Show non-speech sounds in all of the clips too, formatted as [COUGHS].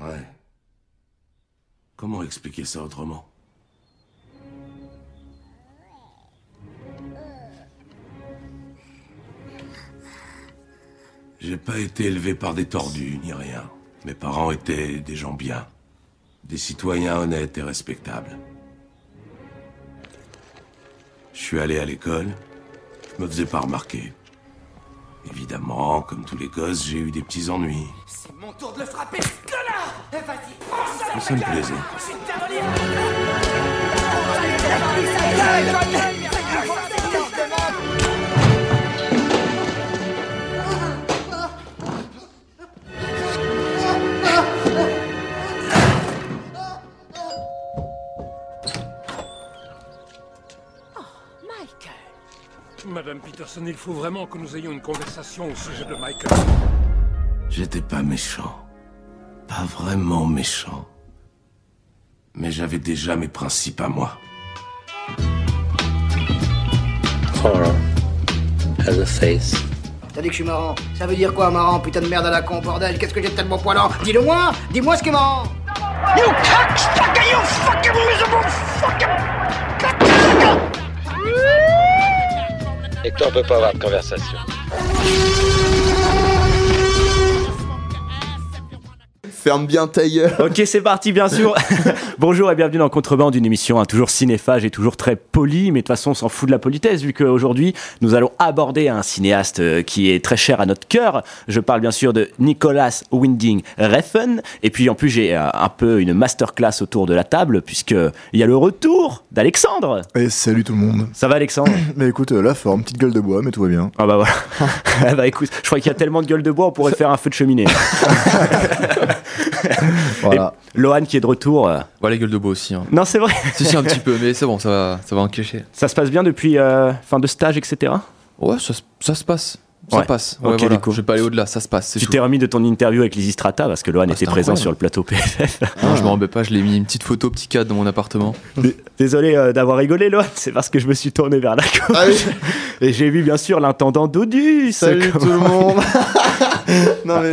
Ouais. Comment expliquer ça autrement? J'ai pas été élevé par des tordus, ni rien. Mes parents étaient des gens bien. Des citoyens honnêtes et respectables. Je suis allé à l'école. Je me faisais pas remarquer. Évidemment, comme tous les gosses, j'ai eu des petits ennuis. C'est mon tour de le frapper, Vas-y, ça me plaisait. Une Madame Peterson, il faut vraiment que nous ayons une conversation au sujet de Michael. J'étais pas méchant. Pas vraiment méchant. Mais j'avais déjà mes principes à moi. Horror has a face. T'as dit que je suis marrant. Ça veut dire quoi, marrant Putain de merde à la con, bordel? Qu'est-ce que j'ai de tellement poilant? Dis-le moi Dis-moi ce qui est marrant You cocksucker, you fucking miserable fucking Hector peut pas avoir de conversation. Ferme bien ta gueule. Ok, c'est parti, bien sûr. [LAUGHS] Bonjour et bienvenue dans Contrebande, une émission hein, toujours cinéphage et toujours très polie, mais de toute façon, on s'en fout de la politesse, vu qu'aujourd'hui, nous allons aborder un cinéaste euh, qui est très cher à notre cœur. Je parle bien sûr de Nicolas Winding Refn. Et puis, en plus, j'ai euh, un peu une masterclass autour de la table, puisqu'il y a le retour d'Alexandre. Et salut tout le monde. Ça va, Alexandre [COUGHS] Mais écoute, euh, la forme, petite gueule de bois, mais tout va bien. Ah bah voilà. Ah [LAUGHS] bah écoute, je crois qu'il y a tellement de gueule de bois, on pourrait faire un feu de cheminée. [LAUGHS] [LAUGHS] Voilà. Et Lohan qui est de retour. euh, Ouais, la gueule de bois aussi. hein. Non, c'est vrai. si, si, un petit peu, mais c'est bon, ça va, ça va en cliché. Ça se passe bien depuis euh, fin de stage, etc. Ouais, ça, se- ça se passe. Ça Ouais. passe. Ouais, Ok, voilà. du coup. Je vais pas aller au-delà, ça se passe. Tu t'es remis de ton interview avec Lizzy Strata parce que Lohan était c'était présent incroyable. sur le plateau PFF. Non, je me remets pas, je l'ai mis une petite photo, petit cadre dans mon appartement. Désolé euh, d'avoir rigolé, Lohan, c'est parce que je me suis tourné vers la gauche. Ah oui, [LAUGHS] Et j'ai vu bien sûr l'intendant Dodus. salut tout le monde. [LAUGHS] non mais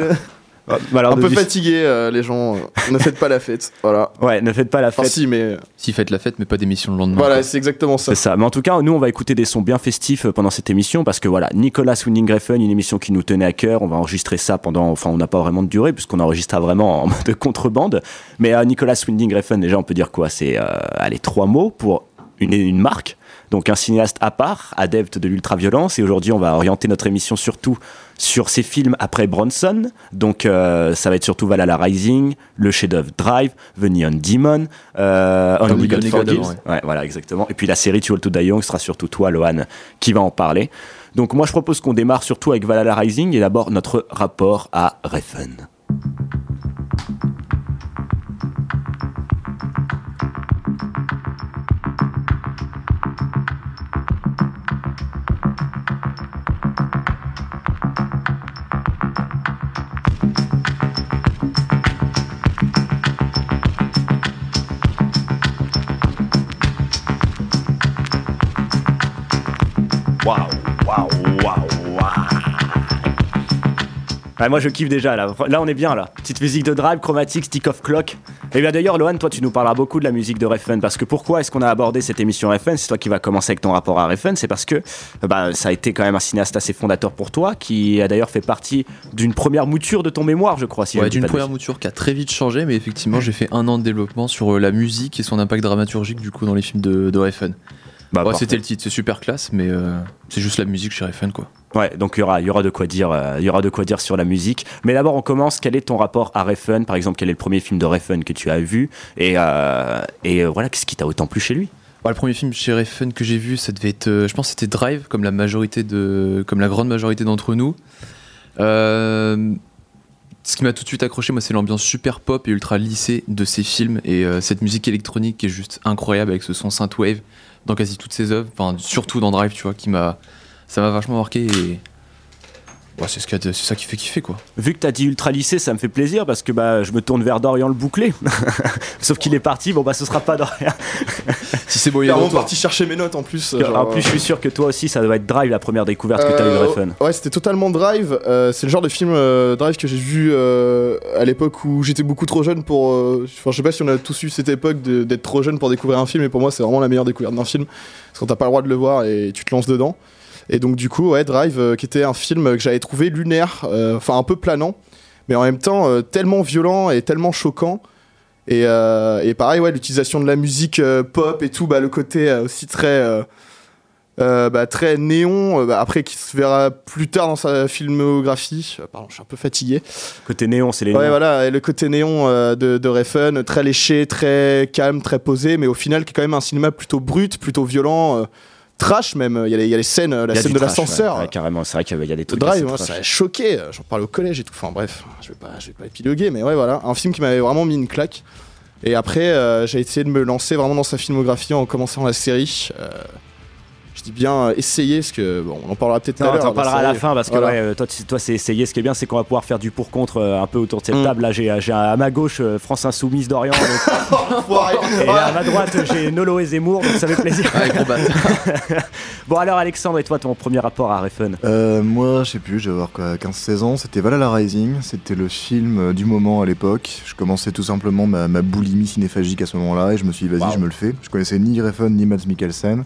Bah alors, un peu fatigué, euh, les gens. euh, ne faites pas la fête. Voilà. Ouais, ne faites pas la Enfin fête. si, mais Si, faites la fête, mais pas d'émission le lendemain. voilà, c'est exactement ça. C'est ça. Mais en tout cas, nous, on va écouter des sons bien festifs euh, pendant cette émission parce que voilà, Nicolas Winding Refn, une émission qui nous tenait à cœur. On va enregistrer ça pendant, enfin, on n'a pas vraiment de durée puisqu'on enregistre vraiment en [LAUGHS] mode contrebande. Mais euh, Nicolas Winding Refn, déjà, on peut dire quoi? C'est, euh, allez, trois mots pour une, une marque? Donc un cinéaste à part, adepte de l'ultraviolence. Et aujourd'hui, on va orienter notre émission surtout sur ses films après Bronson. Donc euh, ça va être surtout Valhalla Rising, le chef-d'œuvre Drive, The Neon Demon, euh, Only God God Ouais, voilà, exactement. Et puis la série Too Old to Die Young sera surtout toi, Lohan, qui va en parler. Donc moi, je propose qu'on démarre surtout avec Valhalla Rising et d'abord notre rapport à Refn. Moi je kiffe déjà là. Là on est bien là. Petite musique de drive, chromatique, stick of clock. Et bien d'ailleurs Lohan, toi tu nous parleras beaucoup de la musique de Refn parce que pourquoi est-ce qu'on a abordé cette émission Refn? C'est toi qui va commencer avec ton rapport à Refn. C'est parce que euh, bah, ça a été quand même un cinéaste assez fondateur pour toi qui a d'ailleurs fait partie d'une première mouture de ton mémoire, je crois. Si Ouais, d'une première mouture qui a très vite changé, mais effectivement, j'ai fait un an de développement sur euh, la musique et son impact dramaturgique du coup dans les films de, de Refn. Bah, Ouais, c'était le titre, c'est super classe, mais euh, c'est juste la musique chez Refn quoi. Ouais, donc il y aura, y aura de quoi dire, euh, y aura de quoi dire sur la musique. Mais d'abord, on commence. Quel est ton rapport à Refn Par exemple, quel est le premier film de Refn que tu as vu? Et, euh, et voilà, qu'est-ce qui t'a autant plu chez lui? Ouais, le premier film chez Refn que j'ai vu, ça devait être, je pense, que c'était Drive, comme la majorité de, comme la grande majorité d'entre nous. Euh, ce qui m'a tout de suite accroché, moi, c'est l'ambiance super pop et ultra lissée de ces films et euh, cette musique électronique qui est juste incroyable avec ce son synthwave dans quasi toutes ses œuvres, enfin surtout dans Drive, tu vois, qui m'a, ça m'a vachement marqué et C'est ce qu'il y a de- c'est ça qui fait kiffer quoi. Vu que t'as dit ultra lycée, ça me fait plaisir parce que bah je me tourne vers Dorian le bouclé. [LAUGHS] Sauf qu'il est parti, bon bah ce sera pas Dorian. [LAUGHS] Si c'est beau, il est vraiment parti chercher mes notes en plus. en genre, plus, je suis sûr que toi aussi, ça doit être Drive la première découverte que t'as eu de Euh, Refn. Ouais, c'était totalement Drive. Euh, c'est le genre de film euh, Drive que j'ai vu euh, à l'époque où j'étais beaucoup trop jeune pour. euh, Enfin, je sais pas si on a tous eu cette époque de- d'être trop jeune pour découvrir un film, mais pour moi, c'est vraiment la meilleure découverte d'un film. Parce qu'on t'as pas le droit de le voir et tu te lances dedans. Et donc, du coup, ouais, Drive, euh, qui était un film que j'avais trouvé lunaire, euh, enfin un peu planant, mais en même temps euh, tellement violent et tellement choquant. Et, et pareil, ouais, l'utilisation de la musique pop et tout, bah, le côté aussi très. euh, bah, très néon, euh, bah, après qui se verra plus tard dans sa filmographie. Euh, pardon, je suis un peu fatigué. Côté néon, c'est les Ouais, néons. voilà, et le côté néon de, de Refn, très léché, très calme, très posé, mais au final qui est quand même un cinéma plutôt brut, plutôt violent, trash même. Il y, a les- il y a les scènes, euh, la scène de l'ascenseur. ouais, ouais, carrément, c'est vrai qu'il y a- il y a des trucs. Drive, moi, trash. ça a choqué. J'en parlais au collège et tout. Enfin bref, je vais pas, je vais pas, je vais pas épiloguer, mais ouais, voilà, un film qui m'avait vraiment mis une claque. Et après, euh, j'ai essayé de me lancer vraiment dans sa filmographie en commençant la série. Euh, je dis bien euh, essayer, parce que bon, on en parlera peut-être tout à l'heure. de la parlera à la fin parce que Voilà. ouais, euh, toi, c'est essayer. Ce qui est bien, c'est qu'on va pouvoir faire du pour-contre euh, un peu autour de cette Mm. table. Là, j'ai à ma gauche euh, France Insoumise d'Orient [LAUGHS] et à ma droite, j'ai Nolo et Zemmour, donc ça fait plaisir. Ouais, gros bat. [LAUGHS] Bon, alors, Alexandre, et toi, ton premier rapport à Refn? Euh, moi, je sais plus, j'avais avoir quoi, 15-16 ans, c'était Valhalla Rising, c'était le film du moment à l'époque. Je commençais tout simplement ma, ma boulimie cinéphagique à ce moment-là et je me suis dit, vas-y, Wow. je me le fais. Je connaissais ni Refn ni Mads Mikkelsen.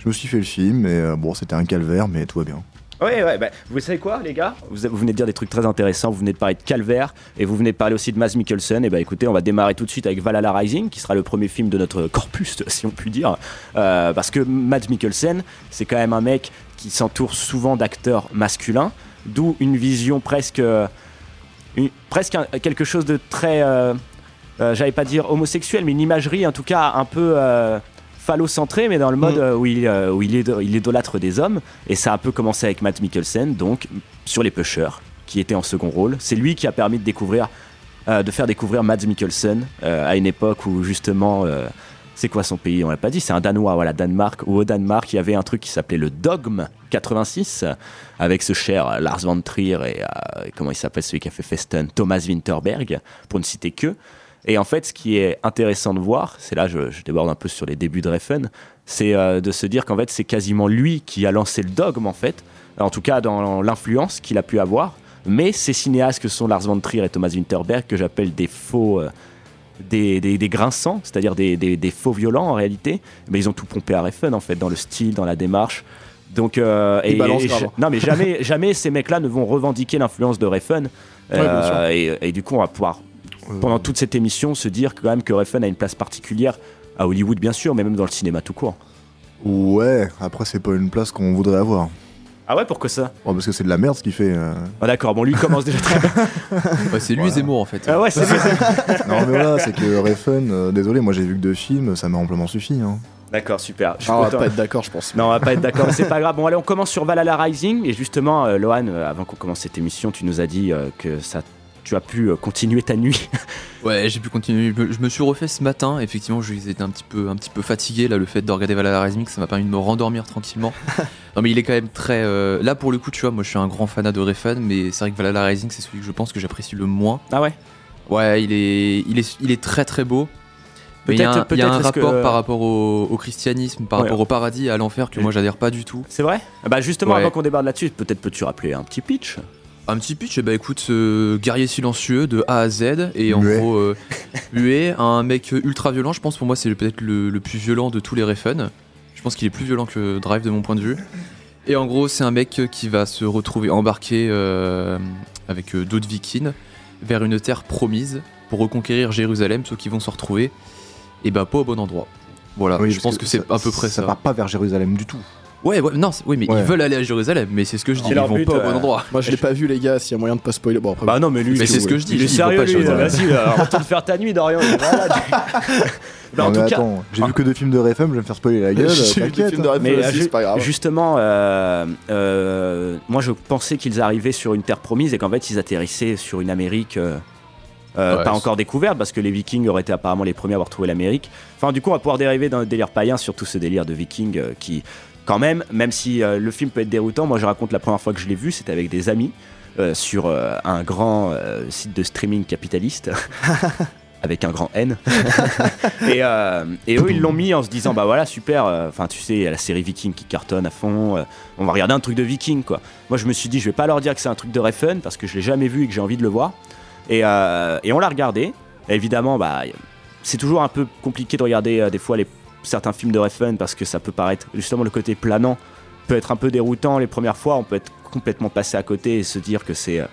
Je me suis fait le film et euh, bon, c'était un calvaire, mais tout va bien. Ouais, ouais, bah, vous savez quoi, les gars? Vous, venez de dire des trucs très intéressants. Vous venez de parler de Calvaire et vous venez de parler aussi de Mads Mikkelsen. Et bah, écoutez, on va démarrer tout de suite avec Valhalla Rising, qui sera le premier film de notre corpus, [LAUGHS] si on peut dire. Euh, parce que Mads Mikkelsen, c'est quand même un mec qui s'entoure souvent d'acteurs masculins, d'où une vision presque. euh, presque quelque chose de très. J'allais pas dire homosexuel, mais une imagerie en tout cas un peu. Euh, phallocentré mais dans le mode Mm. euh, où, il, euh, où il, est, il idolâtre des hommes et ça a un peu commencé avec Matt Mikkelsen donc sur les pushers qui était en second rôle c'est lui qui a permis de découvrir euh, de faire découvrir Mads Mikkelsen euh, à une époque où justement euh, c'est quoi son pays? On l'a pas dit, c'est un Danois, voilà, Danemark. Où au Danemark, il y avait un truc qui s'appelait le Dogme 86, euh, avec ce cher euh, Lars von Trier et euh, comment il s'appelle celui qui a fait Festen, Thomas Winterberg, pour ne citer que. Et en fait, ce qui est intéressant de voir, c'est là, je, je déborde un peu sur les débuts de Refn, c'est euh, de se dire qu'en fait, c'est quasiment lui qui a lancé le dogme, en fait, en tout cas dans l'influence qu'il a pu avoir. Mais ces cinéastes que sont Lars von Trier et Thomas Winterberg, que j'appelle des faux, euh, des, des, des grinçants, c'est-à-dire des, des, faux violents en réalité, mais ils ont tout pompé à Refn, en fait, dans le style, dans la démarche. Donc, euh, Ils balancent grave. non, mais jamais, [LAUGHS] jamais ces mecs-là ne vont revendiquer l'influence de Refn. Ouais. Euh, et, et du coup, on va pouvoir pendant toute cette émission se dire quand même que Refn a une place particulière à Hollywood bien sûr mais même dans le cinéma tout court Ouais, après, c'est pas une place qu'on voudrait avoir. ah ouais pourquoi ça? Bon, parce que c'est de la merde ce qu'il fait. euh. ah, d'accord bon lui commence déjà très bien [LAUGHS] Ouais, c'est lui Voilà. Zemmour en fait. ah ouais c'est [LAUGHS] non, mais voilà, c'est que Refn, euh, désolé, moi j'ai vu que deux films, ça m'a amplement suffi. Hein. d'accord super Ah, on va pas être d'accord, je pense. non on va pas être d'accord mais c'est pas grave bon allez on commence sur Valhalla Rising et justement euh, Lohan euh, avant qu'on commence cette émission tu nous as dit euh, que ça tu as pu euh, continuer ta nuit [LAUGHS] Ouais, j'ai pu continuer. Je me- suis refait ce matin. Effectivement, j'étais un petit peu, un petit peu fatigué. Là, le fait de regarder Valhalla Rising, ça m'a permis de me rendormir tranquillement. [LAUGHS] non, mais il est quand même très. euh, Là, pour le coup, tu vois, moi, je suis un grand fanat de Refn, mais c'est vrai que Valhalla Rising, c'est celui que je pense que j'apprécie le moins. ah ouais? Ouais, il est, il est, il est très très beau. Il y a un, y a un peut-être est-ce que- rapport par rapport au, au christianisme, par Ouais. rapport au paradis et à l'enfer que moi j'adhère pas du tout. c'est vrai? Ah bah justement Ouais. avant qu'on débarque là-dessus peut-être peux-tu rappeler un petit pitch? Un petit pitch, eh ben, écoute, euh, guerrier silencieux de A à Z, et en gros, euh, [LAUGHS] muet, un mec ultra violent. Je pense pour moi, c'est peut-être le, le plus violent de tous les Refn. Je pense qu'il est plus violent que Drive de mon point de vue. Et en gros, c'est un mec qui va se retrouver embarqué euh, avec euh, d'autres vikings vers une terre promise pour reconquérir Jérusalem, ceux qui vont se retrouver, et bah pas au bon endroit. Voilà, Oui, je pense que, c'est à peu près ça. Ça part pas vers Jérusalem du tout. Ouais, ouais, non, oui, mais Ouais. ils veulent aller à Jérusalem, mais c'est ce que je dis, ils leur vont but, pas au euh, bon endroit. Moi, je l'ai pas vu, les gars, s'il y a moyen de pas spoiler. Bon, après, bah non mais lui Mais c'est ce que je dis, il est sérieux pas lui Jérusalem. vas-y euh, retourne faire ta nuit Dorian il est malade. Bah, en non, tout mais cas attends, j'ai vu que deux films de Refn, je vais me faire spoiler la gueule. [LAUGHS] J'ai vu des t'inquiète. films de Refn Mais euh, aussi, ju- c'est pas grave. justement, euh, euh, moi je pensais qu'ils arrivaient sur une terre promise et qu'en fait ils atterrissaient sur une Amérique euh, euh, Ouais, pas c'est- encore découverte parce que les Vikings auraient été apparemment les premiers à avoir trouvé l'Amérique. Enfin, du coup, on va pouvoir dériver d'un délire païen sur tout ce délire de Vikings euh, qui, quand même, même si euh, le film peut être déroutant, moi je raconte la première fois que je l'ai vu, c'était avec des amis euh, sur euh, un grand site de streaming capitaliste. [LAUGHS] avec un grand N. [LAUGHS] et, eux, ils l'ont mis en se disant, bah voilà, super, enfin, tu sais, la série Viking qui cartonne à fond, on va regarder un truc de Viking, quoi. Moi, je me suis dit, je vais pas leur dire que c'est un truc de Refn, parce que je l'ai jamais vu et que j'ai envie de le voir. Et, on l'a regardé. Évidemment, bah, c'est toujours un peu compliqué de regarder des fois les, certains films de Refn, parce que ça peut paraître, justement, le côté planant peut être un peu déroutant les premières fois, on peut être complètement passé à côté et se dire que c'est euh,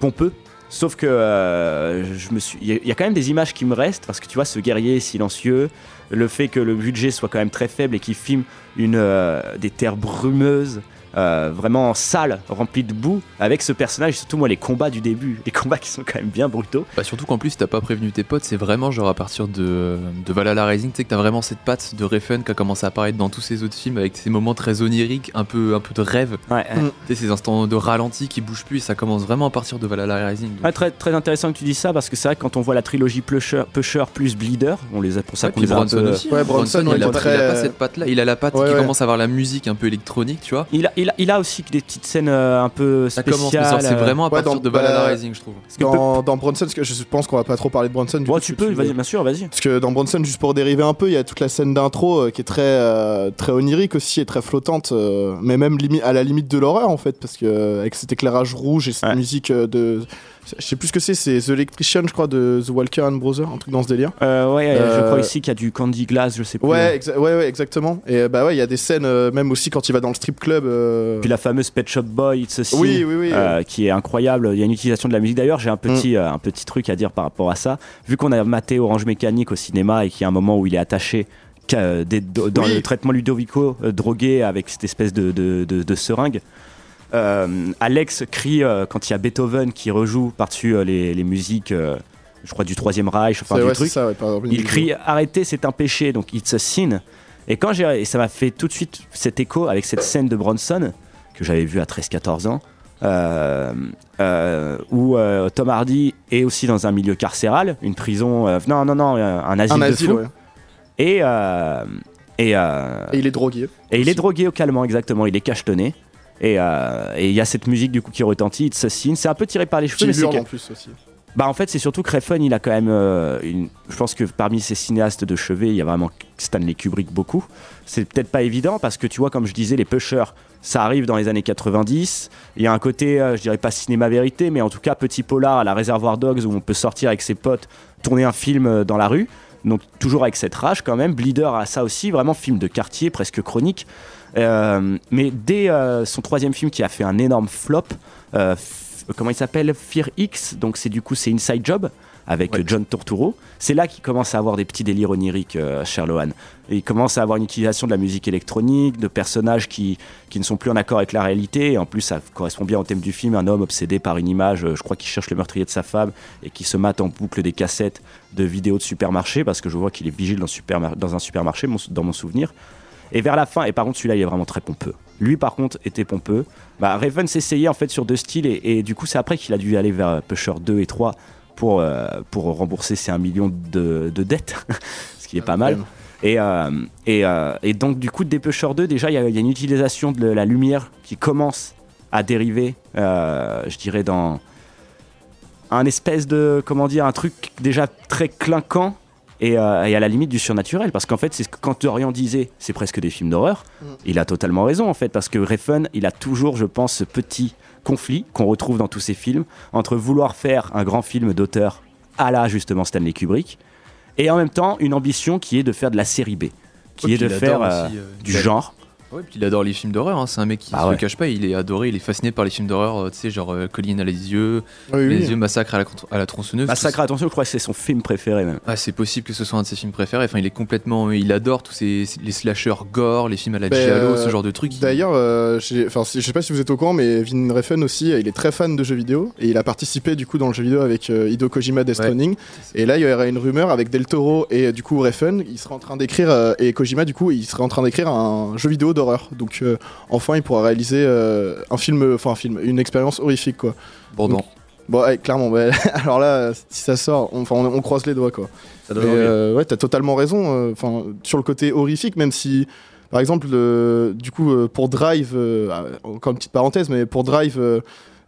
pompeux. Sauf que euh, je me suis, il y, a- quand même des images qui me restent parce que tu vois ce guerrier silencieux, le fait que le budget soit quand même très faible et qu'il filme une euh, des terres brumeuses, euh, vraiment sales, remplies de boue, avec ce personnage. Surtout moi les combats du début, les combats qui sont quand même bien brutaux. Bah surtout qu'en plus t'as pas prévenu tes potes, c'est vraiment genre à partir de, de Valhalla Rising, tu sais que t'as vraiment cette patte de Refn qui a commencé à apparaître dans tous ces autres films avec ces moments très oniriques, un peu, un peu de rêve, Ouais, Mm. tu sais ces instants de ralenti qui bougent plus et ça commence vraiment à partir de Valhalla Rising. donc- Ouais, très, très intéressant que tu dis ça parce que c'est vrai que quand on voit la trilogie Pusher, Pusher plus Bleeder, on les a pour ça Ouais, qu'on les a un Bronson peu- aussi. Ouais, hein. Bronson, il, il a pas, très- il a pas cette patte là, il a la patte Ouais, qui ouais. commence à avoir la musique un peu électronique, tu vois. Il a, il, a, il a aussi des petites scènes euh, un peu Ça spéciales. c'est euh, vraiment à ouais, partir dans- de Valhalla bah, Rising, je trouve. parce que Dans, dans Bronson, parce que je pense qu'on va pas trop parler de Bronson. du coup, tu peux, bien sûr, vas-y. Parce que dans Bronson, juste pour dériver un peu, il y a toute la scène d'intro euh, qui est très, euh, très onirique aussi et très flottante, euh, mais même à la limite de l'horreur en fait, parce que euh, avec cet éclairage rouge et cette Ouais. musique euh, de. Je sais plus ce que c'est, c'est The Electrician, je crois, de The Walker and Brother, un truc dans ce délire. Euh, ouais, je Euh, crois ici qu'il y a du Candy Glass, je sais plus. Ouais, exa- ouais, ouais, exactement. Et euh, bah ouais, il y a des scènes, euh, même aussi quand il va dans le strip club. euh, Puis la fameuse Pet Shop Boy, It's a Sin, Oui, oui, oui. euh, qui est incroyable. Il y a une utilisation de la musique. D'ailleurs, j'ai un petit, euh, un petit truc à dire par rapport à ça. Vu qu'on a maté Orange Mécanique au cinéma et qu'il y a un moment où il est attaché des- dans le traitement Ludovico, euh, drogué avec cette espèce de, de, de- de seringue. Euh, Alex crie euh, quand il y a Beethoven qui rejoue par-dessus euh, les, les musiques, je crois, du Troisième Reich, enfin c'est- du ouais, c'est truc. ça, ouais, par exemple, une Il crie arrêtez, c'est un péché, donc it's a sin. Et quand j'ai et ça m'a fait tout de suite cet écho avec cette scène de Bronson que j'avais vu à 13-14 ans, euh, euh, où euh, Tom Hardy est aussi dans un milieu carcéral, une prison, non non non, un asile Un de asile, fous. ouais. Et et, Et il est drogué. et il est drogué localement, exactement, il est cachetonné. Et euh, et il y a cette musique du coup qui retentit, It's a Sin. C'est un peu tiré par les cheveux, Qui en plus aussi. bah en fait c'est surtout Refn il a quand même euh, une... je pense que parmi ces cinéastes de chevet il y a vraiment Stanley Kubrick beaucoup. C'est peut-être pas évident parce que tu vois comme je disais les pushers ça arrive dans les années 90 il y a un côté euh, je dirais pas cinéma vérité mais en tout cas petit polar à la réservoir dogs où on peut sortir avec ses potes tourner un film dans la rue. Donc toujours avec cette rage quand même. Bleeder a ça aussi vraiment film de quartier presque chronique mais dès euh, son troisième film qui a fait un énorme flop euh, comment il s'appelle Fear X donc c'est du coup c'est Inside Job avec Ouais. John Turturro. C'est là qu'il commence à avoir des petits délires oniriques euh, Sherlock et il commence à avoir une utilisation de la musique électronique de personnages qui, qui ne sont plus en accord avec la réalité. Et en plus ça correspond bien au thème du film. Un homme obsédé par une image euh, je crois qu'il cherche le meurtrier de sa femme et qui se mate en boucle des cassettes de vidéos de supermarché parce que je vois qu'il est vigile dans, dans un supermarché mon- dans mon souvenir et vers la fin, et par contre celui-là il est vraiment très pompeux. Lui par contre était pompeux. Bah, Raven s'essayait en fait sur deux styles et, et du coup c'est après qu'il a dû aller vers Pusher 2 et 3 pour, euh, pour rembourser ses 1 million de, de dettes, [LAUGHS] ce qui est pas mal. Et, euh, et, euh, et donc du coup des Pusher 2 déjà il y, y a une utilisation de la lumière qui commence à dériver, euh, je dirais dans un espèce de comment dire un truc déjà très clinquant et, euh, et à la limite du surnaturel parce qu'en fait c'est ce que quand Dorian disait c'est presque des films d'horreur il a totalement raison en fait parce que Refn il a toujours je pense ce petit conflit qu'on retrouve dans tous ses films entre vouloir faire un grand film d'auteur à la justement Stanley Kubrick et en même temps une ambition qui est de faire de la série B qui est de faire euh, aussi, euh, du genre Ouais, puis il adore les films d'horreur, hein. c'est un mec qui Bah se ouais. le cache pas, il est adoré, il est fasciné par les films d'horreur, euh, tu sais, genre euh, Colline à les yeux, Oui, les oui. yeux massacre à la, contre- à la tronçonneuse. Massacre je crois que c'est son film préféré même. Ah, c'est possible que ce soit un de ses films préférés, enfin il est complètement, il adore tous ces, les slashers gore, les films à la Ben, giallo, euh, ce genre de trucs. il- D'ailleurs, euh, enfin, je sais pas si vous êtes au courant, mais Vin Refn aussi, euh, il est très fan de jeux vidéo et il a participé du coup dans le jeu vidéo avec euh, Hideo Kojima Death Ouais. Et là, il y aurait une rumeur avec Del Toro et euh, du coup Refn, il serait en train d'écrire euh, et Kojima du coup, il serait en train d'écrire un jeu vidéo d'horreur. Donc euh, enfin, il pourra réaliser euh, un film, enfin un film, une expérience horrifique quoi. Bon, non. Bon, ouais, clairement. ouais. [LAUGHS] alors là, si ça sort, on, enfin, on, on croise les doigts quoi. ça euh, ouais, t'as totalement raison. euh, Enfin, sur le côté horrifique, même si Par exemple, le- du coup, euh, pour Drive, euh, ah, encore une petite parenthèse, mais pour Drive, euh,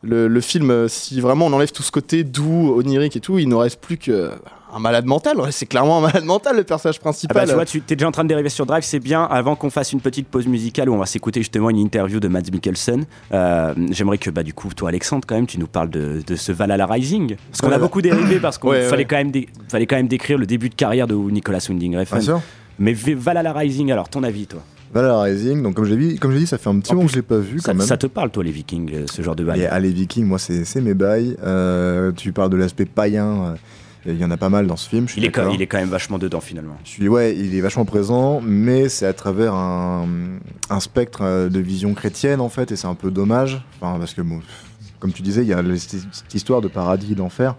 le, le film, euh, si vraiment on enlève tout ce côté doux, onirique et tout, il ne reste plus que un malade mental. Ouais, c'est clairement un malade mental, le personnage Ah principal. bah, tu vois, tu es déjà en train de dériver sur Drive, c'est bien. Avant qu'on fasse une petite pause musicale où on va s'écouter justement une interview de Mads Mikkelsen, euh, j'aimerais que bah, du coup, toi Alexandre, quand même, tu nous parles de, de ce Valhalla Rising. Parce qu'on a beaucoup dérivé parce qu'il Ouais, fallait, ouais. quand même dé- fallait quand même décrire le début de carrière de Nicolas Winding Refn. Bien sûr. Mais Valhalla Rising, alors ton avis, toi? Valhalla Rising, donc comme j'ai dit, comme j'ai dit, ça fait un petit En moment que je l'ai pas vu ça, quand même. ça te parle, toi, les Vikings, euh, ce genre de bail? Ah, les Vikings, moi, c'est c'est mes bails. Euh, tu parles de l'aspect païen. euh, Il y en a pas mal dans ce film. Je suis il est, quand, il est quand même vachement dedans, finalement. Je suis, ouais, il est vachement présent, mais c'est à travers un, un spectre euh, de vision chrétienne en fait, et c'est un peu dommage, enfin, parce que bon, comme tu disais, il y a cette histoire de paradis et d'enfer.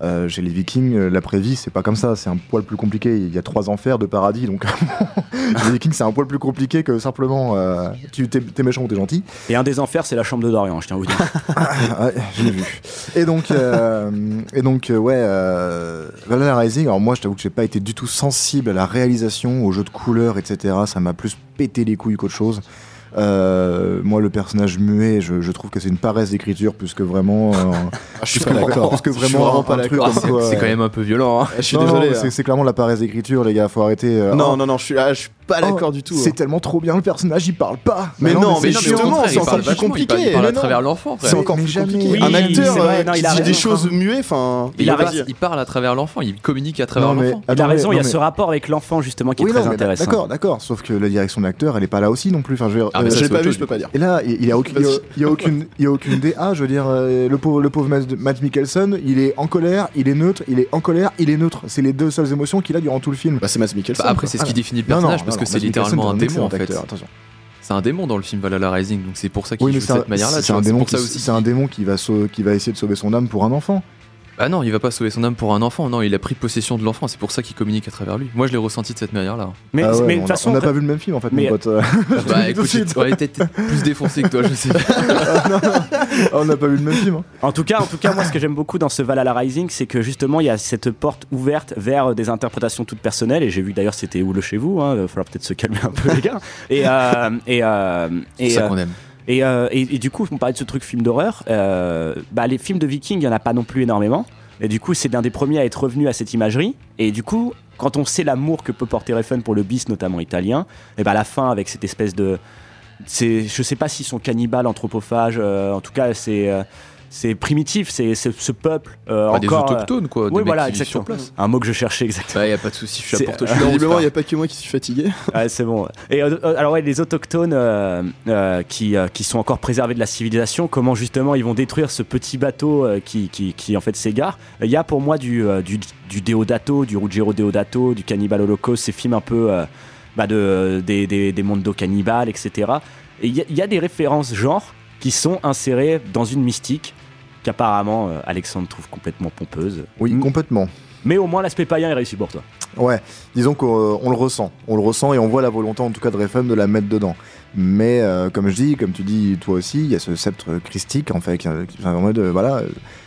Euh, chez les Vikings, euh, l'après-vie, c'est pas comme ça, c'est un poil plus compliqué. Il y a trois enfers de paradis, donc [LAUGHS] les Vikings, c'est un poil plus compliqué que simplement euh, tu t'es t'es méchant ou t'es gentil. Et un des enfers, c'est la chambre de Dorian, je tiens à vous dire. [LAUGHS] Ah, ouais, je l'ai vu. Et donc, euh, et donc ouais, Valhalla Rising, alors moi je t'avoue que j'ai pas été du tout sensible à la réalisation, au jeu de couleurs, etc. Ça m'a plus pété les couilles qu'autre chose. Euh, moi, le personnage muet, je, je trouve que c'est une paresse d'écriture plus que vraiment. euh, Ah, je suis pas d'accord. Plus que vraiment pas truc d'accord. C'est c'est quand euh, même un peu violent. hein. Je suis non, désolé. non, hein. c'est- c'est clairement la paresse d'écriture, les gars. Faut arrêter. euh, Non, oh, non, non, je suis, ah, je suis pas d'accord oh, du tout. C'est hein. tellement trop bien le personnage, il parle pas. Mais Bah non, c'est mais chiant. justement, c'est encore plus compliqué. Il parle Mais à non. travers l'enfant. C'est encore mais plus compliqué. Un acteur c'est non, qui dit des choses muets, enfin. Il, parle à travers l'enfant, il communique à travers Non, mais- l'enfant. Il a raison, il y a non, ce mais- rapport avec l'enfant, justement, qui est très non, mais intéressant. D'accord, d'accord. Sauf que la direction de l'acteur, elle est pas là aussi non plus. Enfin, je veux dire, Ah, mais ça, Je l'ai c'est pas autre vu, chose, je peux pas dire. Et là, il il y a aucune, il y a- aucune, il y a aucune DA. Je veux dire, euh, le pauvre, le pauvre Matt, Matt Mikkelsen, il est en colère, il est neutre, il est en colère, il est neutre. C'est les deux seules émotions qu'il a durant tout le film. Bah, c'est Mads Mikkelsen. Bah, après, c'est ce qui définit le Non, non, personnage parce que c'est Matt littéralement un démon en fait. C'est un démon dans le film Valhalla Rising, donc c'est pour ça qu'il Oui, joue c'est de cette manière-là. c'est un démon pour qui, ça aussi. c'est un démon qui va, sau- qui va essayer de sauver son âme pour un enfant. Ah non, il va pas sauver son âme pour un enfant. Non, il a pris possession de l'enfant. C'est pour ça qu'il communique à travers lui. Moi, je l'ai ressenti de cette manière-là. Mais, Ah ouais, mais on toute a- façon, on n'a pas vu le même film en fait, mais- mon pote. Euh, Bah [LAUGHS] écoute, suite. on est peut-être plus défoncé que toi, je sais. [LAUGHS] on n'a pas vu le même film. hein. En tout cas, en tout cas, moi, ce que j'aime beaucoup dans ce Valhalla Rising, c'est que justement, il y a cette porte ouverte vers des interprétations toutes personnelles. Et j'ai vu d'ailleurs, c'était où le chez vous. Hein, il va falloir peut-être se calmer un peu, les gars. Et euh, et euh, C'est ça euh, qu'on aime. Et, euh, et- et du coup, on parlait de ce truc film d'horreur. euh, bah, les films de Vikings, il y en a pas non plus énormément. Et du coup, c'est l'un des premiers à être revenu à cette imagerie. Et du coup, quand on sait l'amour que peut porter Refn pour le bis, notamment italien, et ben à la fin, avec cette espèce de, je sais pas s'ils sont cannibales, anthropophages. euh, en tout cas, c'est, euh, c'est primitif. C'est, ce peuple euh, Bah, des encore. euh, autochtones, quoi. des oui, voilà, exactement. sur place. Un mot que je cherchais exactement. Bah, y a pas de souci, je suis C'est- à Porto euh, [LAUGHS] Visiblement, il n'y a pas que moi qui suis fatigué. [LAUGHS] Ouais, c'est bon. Et euh, euh, alors ouais, les autochtones euh, euh, qui, euh, qui sont encore préservés de la civilisation, comment justement ils vont détruire ce petit bateau euh, qui, qui, qui, en fait s'égare? Il y a pour moi du, euh, du, du Deodato, du Ruggero Deodato, du Cannibal Holocaust, ces films un peu euh, bah, de, des, des, des mondes cannibales, etc. Et il y, il y a des références genre qui sont insérées dans une mystique qu'apparemment euh, Alexandre trouve complètement pompeuse. Oui, complètement. Mais au moins l'aspect païen est réussi pour toi. Ouais, disons qu'on euh, le ressent. On le ressent et on voit la volonté, en tout cas, de Refn de la mettre dedans. Mais euh, comme je dis, comme tu dis toi aussi, il y a ce sceptre christique, en fait, qui, enfin, en mode, euh, voilà,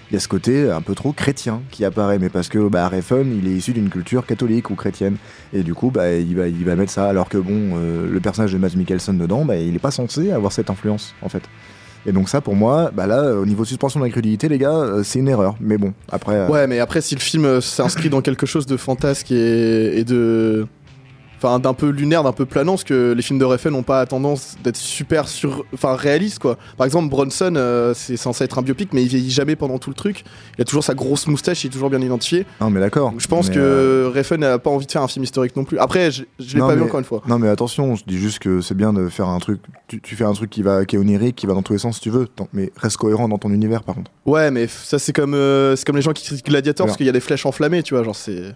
il y a ce côté un peu trop chrétien qui apparaît, mais parce que bah, Refn, il est issu d'une culture catholique ou chrétienne, et du coup, bah, il, va, il va mettre ça, alors que bon, euh, le personnage de Mads Mikkelsen dedans, bah, il est pas censé avoir cette influence, en fait. Et donc ça, pour moi, bah là, au niveau suspension d'incrédulité, les gars, euh, c'est une erreur. Mais bon, après... euh, Ouais, mais après, si le film euh, s'inscrit dans quelque chose de fantasque et de. Enfin, d'un peu lunaire, d'un peu planant, parce que les films de Refn n'ont pas tendance d'être super sur. Enfin, réalistes, quoi. Par exemple, Bronson, euh, c'est censé être un biopic, mais il vieillit jamais pendant tout le truc. Il a toujours sa grosse moustache, il est toujours bien identifié. Non, mais d'accord. Je pense Mais, que euh, Refn n'a pas envie de faire un film historique non plus. Après, je, je l'ai pas vu encore une fois. Non mais attention, je dis juste que c'est bien de faire un truc. Tu, tu fais un truc qui va qui est onirique, qui va dans tous les sens si tu veux. Mais reste cohérent dans ton univers par contre. Ouais, mais ça, c'est comme, euh, c'est comme les gens qui critiquent Gladiator, parce qu'il y a des flèches enflammées, tu vois. Genre, c'est.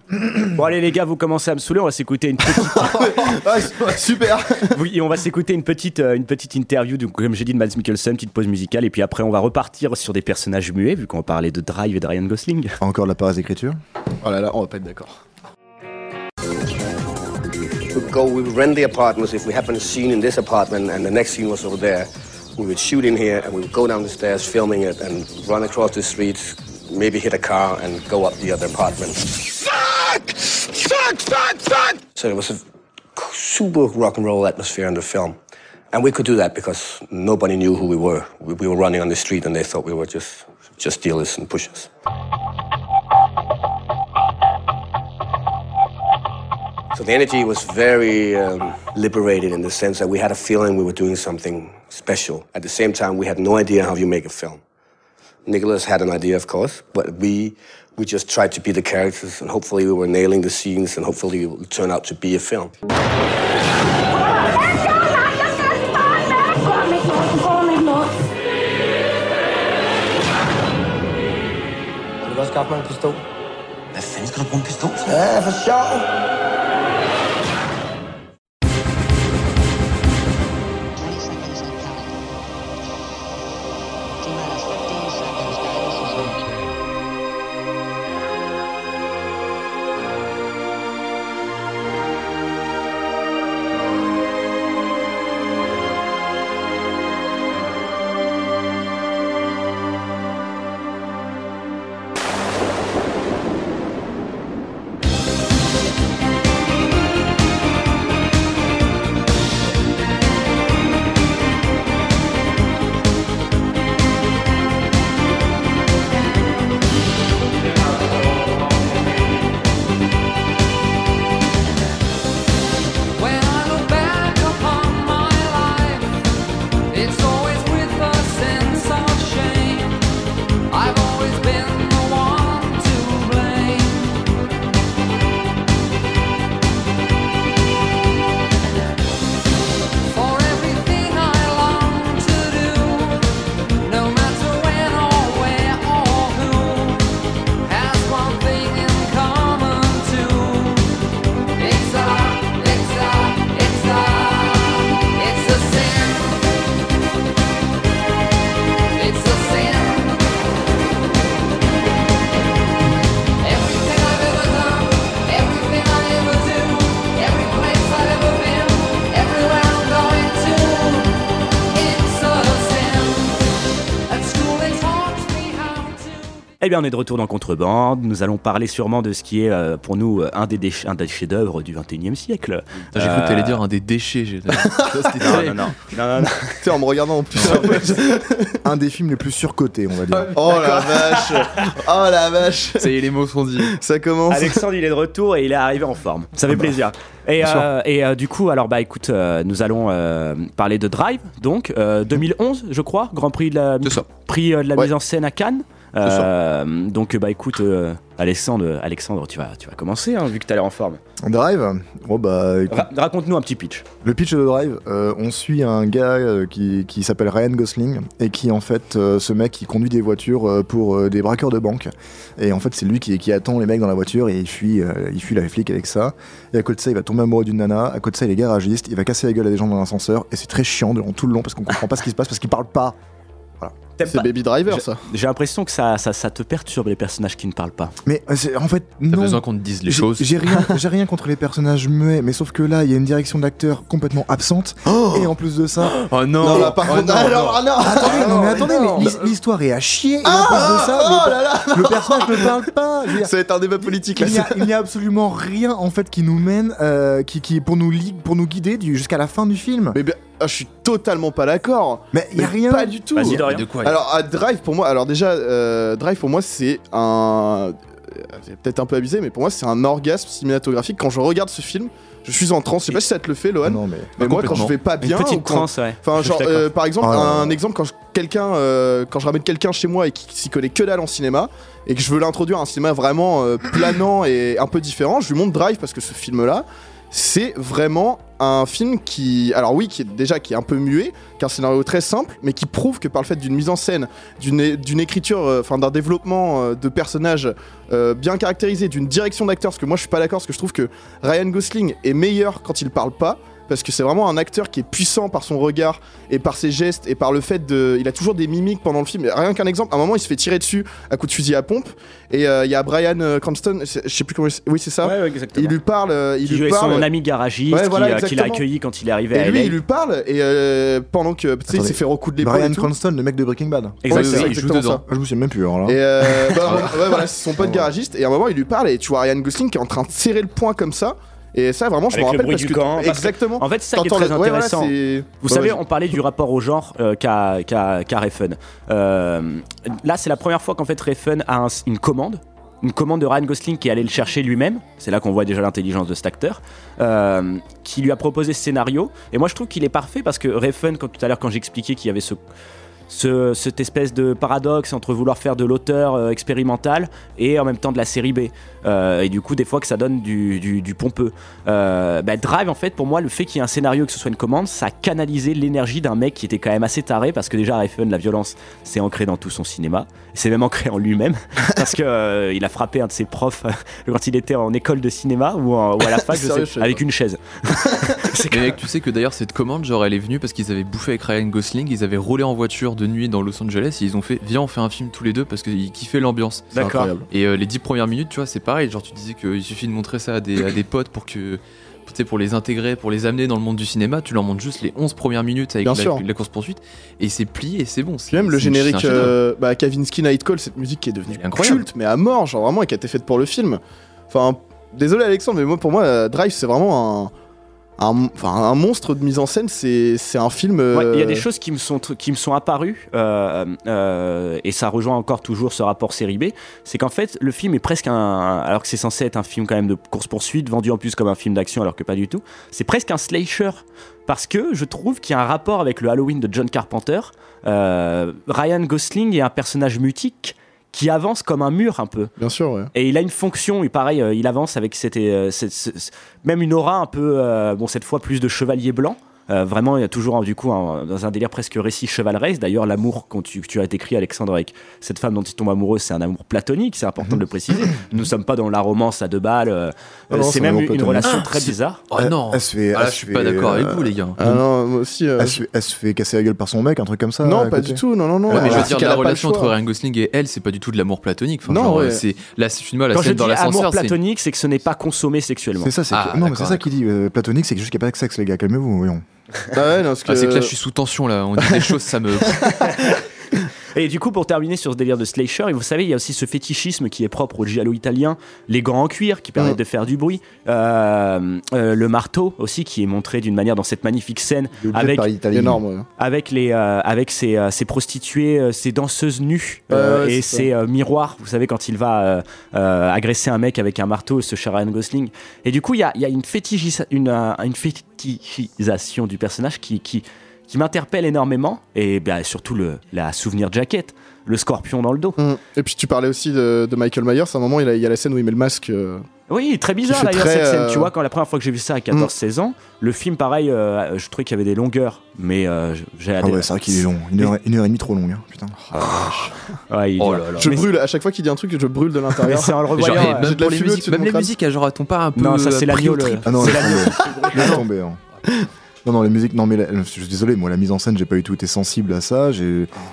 Bon allez les gars, vous commencez à me saouler, on va s'écouter une petite super Oui, et on va s'écouter une petite, euh, une petite interview, donc, comme j'ai dit, de Mads Mikkelsen, petite pause musicale, et puis après on va repartir sur des personnages muets, vu qu'on parlait de Drive et de Ryan Gosling. Encore la paresse d'écriture? Oh là là, on va pas être d'accord. would go, we would rent the apartments. If we happened a scene in this apartment and the next scene was over there, we would shoot in here and we would go down the stairs filming it and run across the street, maybe hit a car and go up the other apartment. Fuck! Fuck! Fuck! Fuck! So it was a super rock and roll atmosphere in the film. And we could do that because nobody knew who we were. We, we were running on the street and they thought we were just, just dealers and pushers. So the energy was very um, liberated in the sense that we had a feeling we were doing something special. At the same time, we had no idea how you make a film. Nicholas had an idea, of course, but we we just tried to be the characters, and hopefully we were nailing the scenes, and hopefully it will turn out to be a film. Kan du godt skaffe mig en pistol? Hvad fanden skal du bruge en pistol til? Ja, for sjov. On est de retour dans Contrebande. Nous allons parler sûrement de ce qui est euh, pour nous euh, un des, déch- un des chefs-d'œuvre du 21e siècle. J'ai cru que t'allais dire un des déchets. j'ai- [LAUGHS] Non, non, non. non, non, non. [LAUGHS] Tu sais, en me regardant en plus. Un des films les plus surcotés, on va dire. oh la vache Oh la vache Ça y est, les mots sont dits. Ça commence. Alexandre, il est de retour et il est arrivé en forme. Ça fait plaisir. Et, euh, et euh, du coup, alors bah écoute, euh, nous allons euh, parler de Drive, donc euh, 2011, je crois, Grand Prix de la, C'est ça. prix euh, de la Ouais. mise en scène à Cannes. Euh, donc bah écoute, euh, Alexandre, Alexandre, tu vas, tu vas commencer hein, vu que tu as l'air en forme. Drive Oh bah écoute, Ra- Raconte-nous un petit pitch. Le pitch de Drive, euh, on suit un gars qui, qui s'appelle Ryan Gosling et qui en fait, ce mec, il conduit des voitures pour des braqueurs de banque. Et en fait, c'est lui qui, qui attend les mecs dans la voiture et il fuit, il fuit la flic avec ça. Et à côté de ça, il va tomber amoureux d'une nana. À côté de ça, il est garagiste. Il va casser la gueule à des gens dans l'ascenseur et c'est très chiant durant tout le long parce qu'on comprend pas ce qui se passe parce qu'il parle pas. T'aimes C'est pas- Baby Driver ça. J'ai l'impression que ça, ça, ça te perturbe les personnages qui ne parlent pas. Mais euh, en fait, T'as non. besoin qu'on te dise les J'ai- choses. J'ai rien, [LAUGHS] j'ai rien contre les personnages muets, mais sauf que là, il y a une direction d'acteur complètement absente. et en plus de ça, Oh non, Non, là, par Oh contre, non, alors, non. ah non, Attendez, non, mais attendez, non. mais l'his- l'histoire est à chier. Et en plus de ça, oh le, là là le personnage ne parle pas. Dire, Ça va être un débat politique là. il n'y a, il n'y a absolument rien en fait qui nous mène, euh, qui, qui pour nous li- pour nous guider jusqu'à la fin du film. Mais bien, ah, je suis totalement pas d'accord. Mais il y a rien. Pas du tout. Vas-y. De quoi Alors, à Drive, pour moi, alors déjà, euh, Drive, pour moi, c'est un. euh, C'est peut-être un peu abusé, mais pour moi, c'est un orgasme cinématographique. Quand je regarde ce film, je suis en transe. Je sais pas si ça te le fait, Lohan. Non mais. mais moi, quand je vais pas bien. Une petite quand- transe, ouais. Enfin, genre, euh, par exemple, Ah, un exemple, quand je, quelqu'un, euh, quand je ramène quelqu'un chez moi et qui s'y connaît que dalle en cinéma, et que je veux l'introduire à un cinéma vraiment euh, planant et un peu différent, je lui montre Drive parce que ce film-là, c'est vraiment un film qui, alors oui, qui est déjà qui est un peu muet, qui a un scénario très simple, mais qui prouve que par le fait d'une mise en scène, d'une écriture, euh, enfin d'un développement euh, de personnages euh, bien caractérisé, d'une direction d'acteur, parce que moi je suis pas d'accord, parce que je trouve que Ryan Gosling est meilleur quand il parle pas. Parce que c'est vraiment un acteur qui est puissant par son regard et par ses gestes et par le fait de. Il a toujours des mimiques pendant le film. Rien qu'un exemple, à un moment il se fait tirer dessus à coup de fusil à pompe. Et euh, il y a Brian euh, Cranston, je sais plus comment. il Oui, c'est ça. Ouais, ouais, exactement. il lui parle. euh, il qui lui parle. son ami garagiste Ouais, qui, voilà, euh, qui l'a accueilli quand il est arrivé à Et lui, LA. il lui parle, et euh, pendant que, tu sais, il s'est fait recoudre l'épaule. Brian. Cranston, le mec de Breaking Bad. Exactement. Il joue dedans. ça. Ah, je me souviens même plus alors là. Et euh, bah, [LAUGHS] ouais, voilà, c'est son pote garagiste. Et à un moment, il lui parle et tu vois Ryan Gosling qui est en train de serrer le poing comme ça. Et ça, vraiment, je me le rappelle parce du que camp, parce que- exactement. En fait, c'est ça qui est très le- ouais, voilà, intéressant. Vous Ouais, savez, on parlait du rapport au genre euh, qu'a qu'a- qu'a Refn. Euh, là, c'est la première fois qu'en fait Refn a un- une commande. Une commande de Ryan Gosling qui est allé le chercher lui-même. C'est là qu'on voit déjà l'intelligence de cet acteur. euh, qui lui a proposé ce scénario. Et moi, je trouve qu'il est parfait parce que Refn, quand tout à l'heure, quand j'expliquais qu'il y avait ce. Ce, cette espèce de paradoxe entre vouloir faire de l'auteur euh, expérimental et en même temps de la série B. Euh, et du coup, des fois que ça donne du, du- du pompeux. Euh, bah, Drive, en fait, pour moi, le fait qu'il y ait un scénario, que ce soit une commande, ça a canalisé l'énergie d'un mec qui était quand même assez taré parce que déjà, Refn, la violence, c'est ancré dans tout son cinéma. C'est même ancré en lui-même [LAUGHS] parce que euh, il a frappé un de ses profs euh, quand il était en école de cinéma ou, en- ou à la [LAUGHS] fac, je Sérieux, sais, je sais avec pas. une chaise. [LAUGHS] Mais mec, tu sais que d'ailleurs cette commande, genre elle est venue parce qu'ils avaient bouffé avec Ryan Gosling, ils avaient roulé en voiture de nuit dans Los Angeles et ils ont fait viens on fait un film tous les deux parce qu'ils kiffaient l'ambiance. D'accord. Et euh, les dix premières minutes, tu vois, c'est pareil. Genre tu disais qu'il suffit de montrer ça à des, à des potes pour que pour les intégrer, pour les amener dans le monde du cinéma, tu leur montres juste les 11 premières minutes avec la, course poursuite et c'est plié et c'est bon. Même le générique euh, bah, Kavinsky Night Call, cette musique qui est devenue culte, mais à mort, genre vraiment, et qui a été faite pour le film. Enfin, désolé Alexandre, mais moi pour moi, euh, Drive, c'est vraiment un, un, un monstre de mise en scène. C'est un film. euh, Ouais, il y a des choses qui me sont, qui me sont apparues, euh, euh, et ça rejoint encore toujours ce rapport série B, c'est qu'en fait, le film est presque un. Alors que c'est censé être un film quand même de course-poursuite, vendu en plus comme un film d'action, alors que pas du tout, c'est presque un slasher. Parce que je trouve qu'il y a un rapport avec le Halloween de John Carpenter. Euh, Ryan Gosling est un personnage mutique qui avance comme un mur un peu. Bien sûr, ouais. Et il a une fonction, et pareil, euh, il avance avec cette, euh, cette- cette- même une aura un peu, euh, bon, cette fois plus de chevalier blanc. Euh, vraiment, il y a toujours du coup un- dans un délire presque récit chevaleresque. D'ailleurs, l'amour, quand tu, tu as écrit Alexandre avec cette femme dont il tombe amoureux, c'est un amour platonique, c'est important de le [LAUGHS] préciser. Nous ne sommes pas dans la romance à deux balles. euh, Ah c'est c'est même une platonique. relation Ah, très c'est- bizarre. Oh non Elle se fait- Ah là, elle je suis pas d'accord avec euh, vous, les gars. Ah non, moi aussi. euh, Elle se, fait, elle se fait casser la gueule par son mec, un truc comme ça Non, pas du tout, non, non, non. Ouais, mais je veux c'est dire, la relation entre. Ryan Gosling et elle, c'est pas du tout de l'amour platonique. Enfin, Non, ouais. euh, c'est la, scène dans l'ascenseur, c'est. platonique, c'est que ce n'est pas consommé sexuellement. C'est ça, c'est Ah, non, mais c'est ça qu'il dit. platonique, c'est que juste qu'il n'y a pas de sexe, les gars. Calmez-vous, voyons. Ah ouais, non, parce que... Ah, c'est que là, je suis sous tension, là. On dit des [LAUGHS] choses, ça me. Et du coup, pour terminer sur ce délire de slasher, et vous savez, il y a aussi ce fétichisme qui est propre au giallo italien, les gants en cuir qui permettent Mm. de faire du bruit, euh, euh, le marteau aussi qui est montré d'une manière dans cette magnifique scène Le avec énorme, ouais. avec les euh, avec ses, ses prostituées, ses danseuses nues et ses miroirs. Vous savez quand il va agresser un mec avec un marteau, ce cher Ryan Gosling. Et du coup, il y a, il y a une, fétichisa- une, une fétichisation du personnage qui qui, qui m'interpelle énormément et bien surtout le la souvenir jacket, le scorpion dans le dos. Mm. Et puis tu parlais aussi de, de Michael Myers. À un moment, il, a- il y a la scène où il met le masque. euh, Oui, très bizarre d'ailleurs cette scène. euh, Tu vois, quand la première fois que j'ai vu ça à 14-16 ans, le film, pareil, euh, je trouvais qu'il y avait des longueurs, mais euh, j'ai Ah ouais, c'est vrai qu'il est long. Une heure, une heure et demie trop long, hein, putain. [LAUGHS] Ouais, il est Oh là là. Je Mais- brûle à chaque fois qu'il dit un truc, je brûle de [LAUGHS] Mais l'intérieur. c'est en le Genre, revoyant. j'ai même de la pour les musiques, même les musiques, elles genre, t'ont pas un peu. Non, ça, c'est euh, pris l'agneau, au le- trip Ah non, C'est la- tomber. [LAUGHS] Non, non, les musiques, non, mais la- je suis désolé, moi, la mise en scène, j'ai pas du tout été sensible à ça.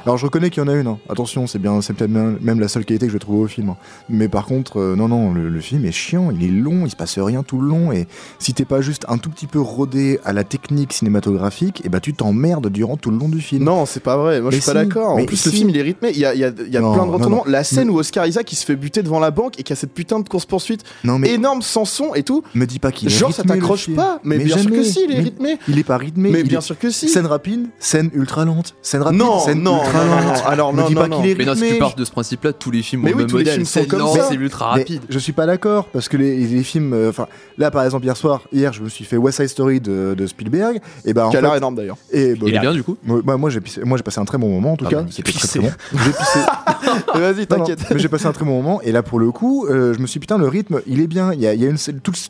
Alors, je reconnais qu'il y en a une, hein. attention, c'est bien, c'est peut-être même la seule qualité que je trouve au film. hein. Mais par contre, euh, non, non, le, le film est chiant, il est long, il se passe rien tout le long. Et si t'es pas juste un tout petit peu rodé à la technique cinématographique, et bah tu t'emmerdes durant tout le long du film. Non, c'est pas vrai. Moi, je Mais suis pas d'accord. En mais plus, le si. film, il est rythmé. Il y a, y a- y a Non, plein de retournements. La scène où Oscar Isaac il se fait buter devant la banque et qu'il y a cette putain de course poursuite Non, mais énorme sans son et tout. me dis pas qu'il est Genre, ça rythmé, le t'accroche pas. Mais, bien sûr jamais. que si, il est Mais rythmé. Il est pas rythmé. Mais il bien est- sûr que si. Scène rapide, scène ultra lente, scène rapide, Non, scène non, ultra non, non, lente. non. Alors, non, dis pas non, qu'il est Mais non, si rythmé. tu pars de ce principe-là, tous les films Mais ont oui, le même tous les modèle. C'est comme lent, ça. c'est ultra Mais rapide. je suis pas d'accord parce que les, les films, euh, enfin là par exemple hier soir, hier je me suis fait West Side Story de, de Spielberg et bah en Qui a l'air fait, énorme d'ailleurs. et bah, Il est bien du coup moi, moi, j'ai pissé- moi j'ai passé un très bon moment en tout Ah cas, bah, c'était très bon. J'ai pissé. [LAUGHS] Vas-y, t'inquiète. mais j'ai passé un très bon moment et là pour le coup, euh, je me suis dit, putain le rythme il est bien. Il y a, une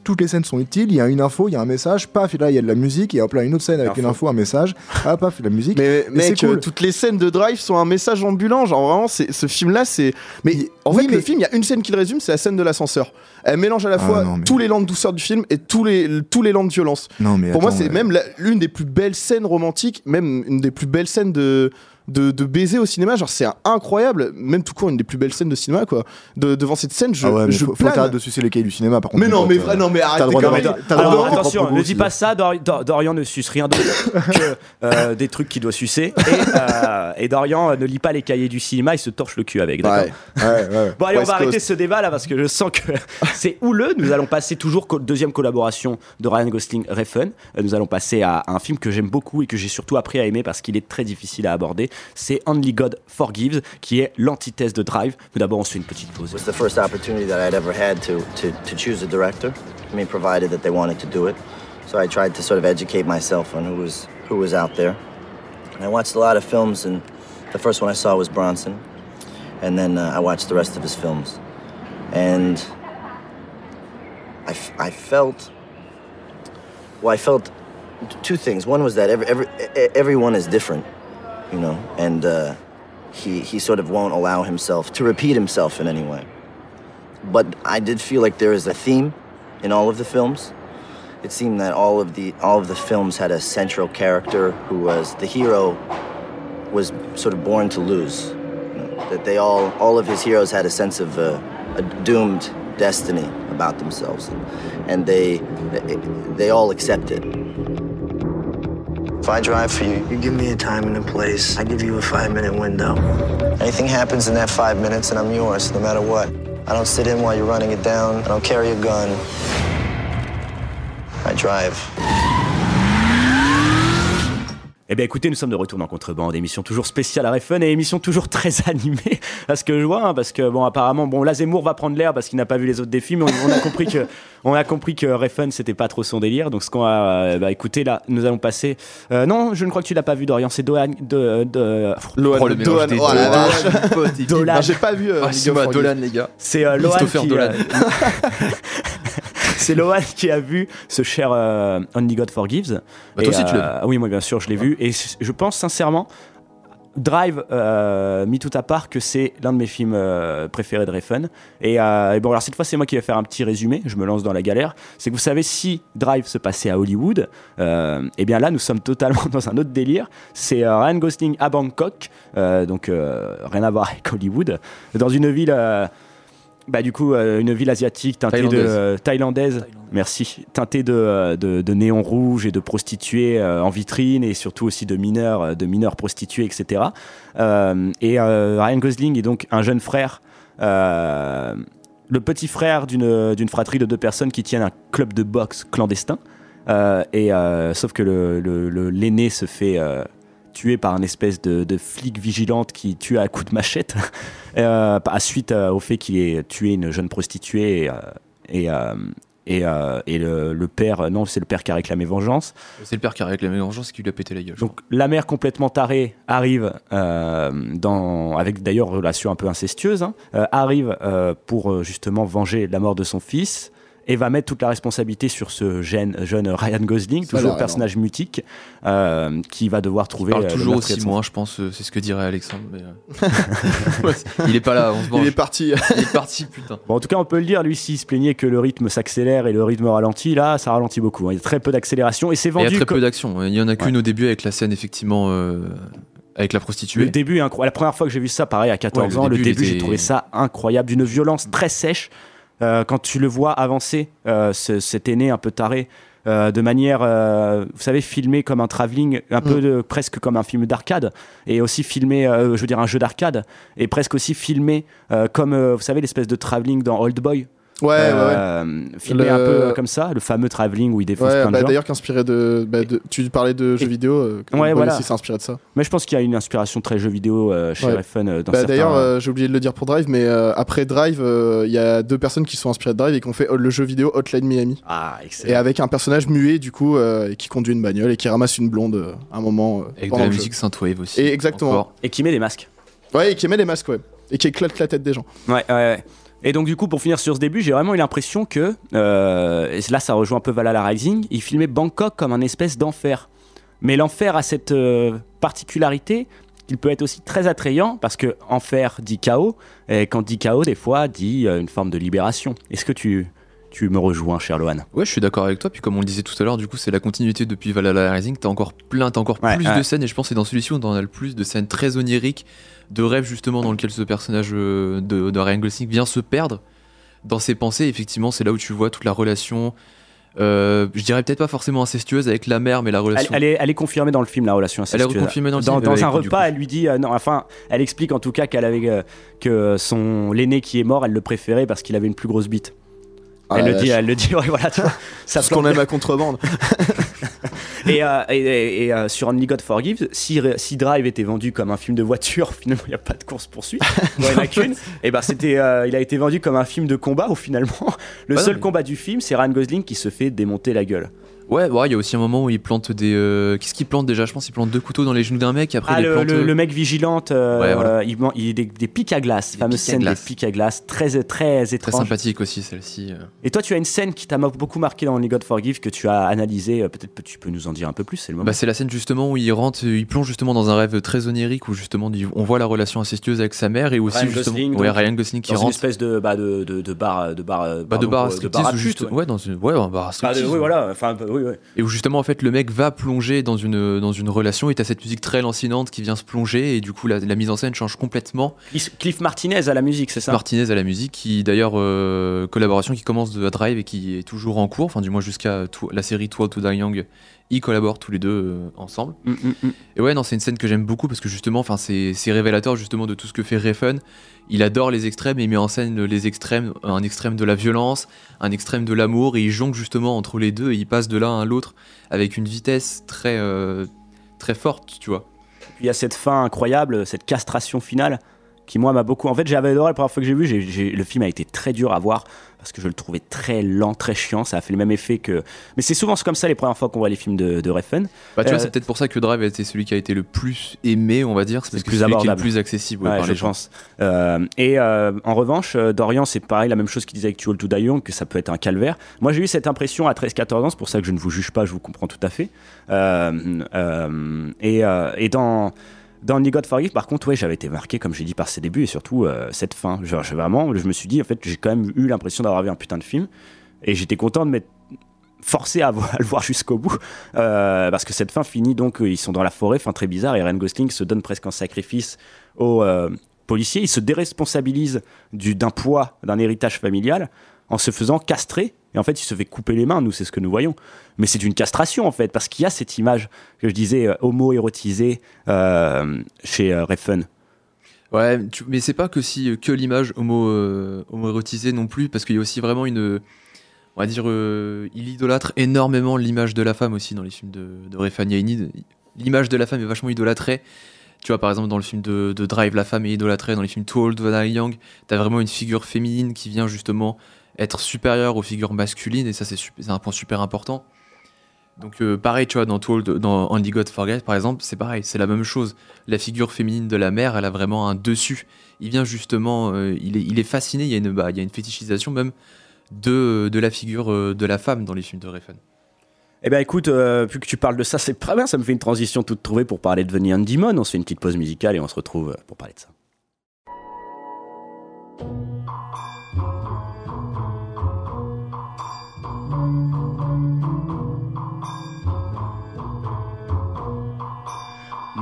toutes les scènes sont utiles. Il y a une info, il y a un message, paf et là il y a de la musique et hop là une autre scène avec une info, un message, ah paf la musique. Mais mec, c'est cool. toutes les scènes de Drive sont un message ambulant. Genre vraiment, c'est ce film-là, c'est. Mais en Oui, fait, mais- le film, il y a une scène qui le résume, c'est la scène de l'ascenseur. Elle mélange à la Ah, fois non, mais- tous les lents de douceur du film et tous les tous les lents de violence. non mais Pour moi, c'est même l'une des plus belles scènes romantiques, même une des plus belles scènes de de, de baiser au cinéma. Genre, c'est incroyable. Même tout court, une des plus belles scènes de cinéma, quoi. De- devant cette scène, je, ah ouais, mais je faut, plane. de sucer les cailles du cinéma par contre. Mais non, mais vrai, non, mais T'as arrête Alors ton attention, ne dis pas ça, Dor- Dor- Dorian ne suce rien d'autre que euh, des trucs qu'il doit sucer. Et, euh, et Dorian euh, ne lit pas les cahiers du cinéma, il se torche le cul avec. d'accord Ouais, ouais, ouais. Bon allez, on va arrêter ce débat là parce que je sens que [LAUGHS] c'est houleux. Nous allons passer toujours co- deuxième collaboration de Ryan Gosling Refn. Nous allons passer à un film que j'aime beaucoup et que j'ai surtout appris à aimer parce qu'il est très difficile à aborder. C'est Only God Forgives qui est l'antithèse de Drive. Mais d'abord on se fait une petite pause. It was the first opportunity that I'd ever had to, to, to choose a director. I mean, provided that they wanted to do it. So I tried to sort of educate myself on who was, who was out there. And I watched a lot of films, and the first one I saw was Bronson. And then uh, I watched the rest of his films. And I, I felt, well, I felt two things. One was that every, every, everyone is different, you know, and uh, he, he sort of won't allow himself to repeat himself in any way. But I did feel like there is a theme in all of the films. It seemed that all of the all of the films had a central character who was the hero was sort of born to lose. You know, that they all all of his heroes had a sense of uh, a doomed destiny about themselves, and they they all accept it. If I drive for you, you give me a time and a place. I give you a five minute window. Anything happens in that five minutes, and I'm yours, no matter what. I don't sit in while you're running it down. I don't carry a gun. I drive. Eh bien écoutez, nous sommes de retour dans Contrebande, émission toujours spéciale à Refun et émission toujours très [LAUGHS] animée, parce que je vois, hein, parce que bon apparemment, bon là Zemmour va prendre l'air parce qu'il n'a pas vu les autres des films, on, on a compris que [LAUGHS] on a compris que Refun c'était pas trop son délire, donc ce qu'on va, euh, bah écoutez là, nous allons passer, euh, non, je ne crois que tu l'as pas vu Dorian, c'est Dohan, de, de, Lohan, Oh, le oh la vache. Dolan. Ah, J'ai pas vu. euh, Ah. Dolan, les gars. c'est euh, Lohan Christopher qui, Dolan. C'est Lohan qui a vu ce cher euh, Only God Forgives. Bah, toi Et, aussi, tu l'as euh, Oui, moi bien sûr, je l'ai vu. Et je pense sincèrement, Drive, euh, mis tout à part, que c'est l'un de mes films euh, préférés de Refn. Et, euh, et bon, alors cette fois, c'est moi qui vais faire un petit résumé. Je me lance dans la galère. C'est que vous savez, si Drive se passait à Hollywood, et bien là, nous sommes totalement [LAUGHS] dans un autre délire. C'est Ryan Gosling à Bangkok, donc rien à voir avec Hollywood, dans une ville. Bah du coup euh, une ville asiatique teintée de Thaïlandaise. euh, thaïlandaise, merci, teintée de, euh, de, de néons rouges et de prostituées euh, en vitrine et surtout aussi de mineurs, de mineurs prostituées, etc. Et Ryan Gosling est donc un jeune frère, le petit frère d'une fratrie de deux personnes qui tiennent un club de boxe clandestin. Et sauf que le- le- le- l'aîné se fait tuer par un espèce de, de flic vigilante qui tue à coups de machette [LAUGHS] euh, à suite euh, au fait qu'il ait tué une jeune prostituée et, euh, et, et, et le, le père non c'est le père qui a réclamé vengeance C'est le père qui a réclamé vengeance qui lui a pété la gueule. donc la mère complètement tarée arrive dans avec d'ailleurs relation un peu incestueuse hein, arrive pour justement venger la mort de son fils et va mettre toute la responsabilité sur ce jeune, jeune Ryan Gosling, toujours personnage mutique, euh, qui va devoir trouver. Il parle euh, toujours aussi moins, je pense. euh, C'est ce que dirait Alexandre. mais, [LAUGHS] euh, [LAUGHS] il est pas là, on se Il venge. est parti. [LAUGHS] Il est parti, putain. Bon, en tout cas, on peut le dire, lui, s'il se plaignait que le rythme s'accélère et le rythme ralentit, là, ça ralentit beaucoup. hein. Il y a très peu d'accélération et c'est Et Il y a vendu. très peu d'action. Il y en a qu'une Ouais. au début avec la scène, effectivement, euh, avec la prostituée. Le début est incroyable. La première fois que j'ai vu ça, pareil, à 14 Ouais, le ans, le début, il début, j'ai trouvé ça incroyable, d'une violence très sèche. Euh, quand tu le vois avancer, euh, ce- cet aîné un peu taré, euh, de manière, euh, vous savez, filmé comme un travelling, un peu de- presque comme un film d'arcade, et aussi filmé, euh, je veux dire, un jeu d'arcade, et presque aussi filmé comme, vous savez, l'espèce de travelling dans Old Boy. Ouais, ouais, ouais. Euh, Filmé Le- un peu euh, comme ça, le fameux travelling où il défonce Ouais, plein de bah, gens. d'ailleurs, qu'inspiré de, bah, de- Tu parlais de jeux Et- vidéo. euh, Ouais, voilà. aussi s'est inspiré de ça. Mais je pense qu'il y a une inspiration très jeu vidéo euh, chez Ouais. Refn euh, dans Bah, certains... D'ailleurs, euh, j'ai oublié de le dire pour Drive, mais euh, après Drive, euh, il y a deux personnes qui sont inspirées de Drive et qui ont fait euh, le jeu vidéo Hotline Miami. Ah, Et excellent. avec un personnage muet, du coup, euh, qui conduit une bagnole et qui ramasse une blonde euh, à un moment. euh, Avec de pendant la le jeu. musique synthwave aussi. Et exactement. Encore. Et qui met des masques. Ouais, et qui émet des masques, ouais. Et qui éclate la tête des gens. Ouais, ouais, ouais. Et donc du coup, pour finir sur ce début, j'ai vraiment eu l'impression que, euh, et là ça rejoint un peu Valhalla Rising, il filmait Bangkok comme un espèce d'enfer. Mais l'enfer a cette euh, particularité qu'il peut être aussi très attrayant parce que enfer dit chaos, et quand dit chaos, des fois dit euh, une forme de libération. Est-ce que tu, tu me rejoins, cher Lohan. Ouais, je suis d'accord avec toi. Puis comme on le disait tout à l'heure, du coup, c'est la continuité depuis Valhalla Rising. T'as encore plein, t'as encore Ouais, plus ouais. de scènes. Et je pense que c'est dans celui-ci où on en a le plus de scènes très oniriques, de rêves justement dans lequel ce personnage euh, de, de Ryan Gosling vient se perdre dans ses pensées. Effectivement, c'est là où tu vois toute la relation. euh, je dirais peut-être pas forcément incestueuse avec la mère, mais la Elle, relation. elle est, elle est confirmée dans le film, la relation Elle est incestueuse. reconfirmée dans le dans, film, dans un repas, coup. elle lui dit, euh, non, enfin, elle explique en tout cas qu'elle avait euh, que son l'aîné qui est mort, elle le préférait parce qu'il avait une plus grosse bite. Ah elle, le dit, elle le dit, [LAUGHS] ouais, voilà, tu vois, ça Ce qu'on aime à contrebande. [LAUGHS] Et, euh, et, et- et, euh, sur Only God Forgives, si, si Drive était vendu comme un film de voiture, [LAUGHS] finalement il n'y a pas de course poursuite, il n'y en a qu'une. Et ben c'était, euh, il a été vendu comme un film de combat où finalement le seul mais- combat du film, c'est Ryan Gosling qui se fait démonter la gueule. Ouais, ouais, il y a aussi un moment où il plante des. euh, Qu'est-ce qu'il plante déjà? Je pense qu'il plante deux couteaux dans les genoux d'un mec. Et après, Ah, il le, plante. le- euh, le mec vigilante, euh, Ouais, voilà. il, il des, des pics à glace, fameuse pics à scène glace. des pics à glace, très très Très étrange. sympathique aussi celle-ci. Et toi, tu as une scène qui t'a beaucoup marqué dans Only God Forgive que tu as analysé. euh, Peut-être que tu peux nous en dire un peu plus. C'est le moment. Bah, c'est la scène justement où il rentre, il plonge justement dans un rêve très onirique où justement on voit la relation incestueuse avec sa mère et aussi Ryan justement Gosling, ouais, Ryan Gosling qui dans une espèce de, bah, de, de, de bar, de bar, bah, de bar à juste ouais. dans une ouais un bar à Ah, de- striptease. oui, voilà. Enfin, bah, oui, oui. Et où justement en fait le mec va plonger dans une dans une relation et t'as cette musique très lancinante qui vient se plonger et du coup la, la mise en scène change complètement. Cliff, Martinez à la musique, c'est ça? Martinez à la musique qui d'ailleurs euh, collaboration qui commence de Drive et qui est toujours en cours, enfin du moins jusqu'à la série Toi to Die Young, ils collaborent tous les deux euh, ensemble. Mm, mm, mm. Et ouais, non, c'est une scène que j'aime beaucoup parce que justement, enfin, c'est c'est révélateur justement de tout ce que fait Refn. Il adore les extrêmes et il met en scène les extrêmes, un extrême de la violence, un extrême de l'amour, et il jongle justement entre les deux et il passe de l'un à l'autre avec une vitesse très, euh, très forte, tu vois. Puis il y a cette fin incroyable, cette castration finale qui moi m'a beaucoup. En fait, j'avais adoré la première fois que j'ai vu. Le film a été très dur à voir parce que je le trouvais très lent, très chiant. Ça a fait le même effet que. Mais c'est souvent comme ça les premières fois qu'on voit les films de, de Refn. Bah, tu Euh, vois, c'est peut-être pour ça que Drive a été celui qui a été le plus aimé, on va dire. C'est parce le que plus c'est celui qui est le plus accessible ouais, Ouais, par je les gens. pense. Euh, et euh, en revanche, euh, Dorian, c'est pareil, la même chose qu'il disait avec Too Old to Die Young, que ça peut être un calvaire. Moi, j'ai eu cette impression à 13-14 ans, c'est pour ça que je ne vous juge pas, je vous comprends tout à fait. Euh, euh, et, euh, et dans. Dans Only God Forgive, par contre, ouais, j'avais été marqué, comme j'ai dit, par ses débuts et surtout euh, cette fin. J'ai vraiment, je me suis dit, en fait, j'ai quand même eu l'impression d'avoir vu un putain de film et j'étais content de m'être forcé à, [LAUGHS] le voir jusqu'au bout euh, parce que cette fin finit donc euh, ils sont dans la forêt fin très bizarre et Ryan Gosling se donne presque en sacrifice aux policiers il se déresponsabilise du d'un poids d'un héritage familial en se faisant castrer et en fait il se fait couper les mains nous c'est ce que nous voyons mais c'est une castration en fait parce qu'il y a cette image que je disais euh, homo érotisée euh, chez euh, Refn Ouais, tu- mais c'est pas que si que l'image homo euh, homo-érotisée non plus, parce qu'il y a aussi vraiment une, on va dire, euh, il idolâtre énormément l'image de la femme aussi dans les films de, de Faniani. L'image de la femme est vachement idolâtrée. Tu vois, par exemple, dans le film de, Drive, la femme est idolâtrée. Dans les films Too Old Die Young, t'as vraiment une figure féminine qui vient justement être supérieure aux figures masculines, et ça, c'est un point super important. Donc euh, pareil, tu vois, dans, Too Old- dans Only God Forget, par exemple, c'est pareil, c'est la même chose. La figure féminine de la mère, elle a vraiment un dessus. Il vient justement, euh, il, est, fasciné, il y, a une, bah, il y a une fétichisation même de, la figure euh, de la femme dans les films de Refn. Eh ben écoute, euh, que tu parles de ça, c'est très bien, ça me fait une transition toute trouvée pour parler de Neon Demon. On se fait une petite pause musicale et on se retrouve pour parler de ça.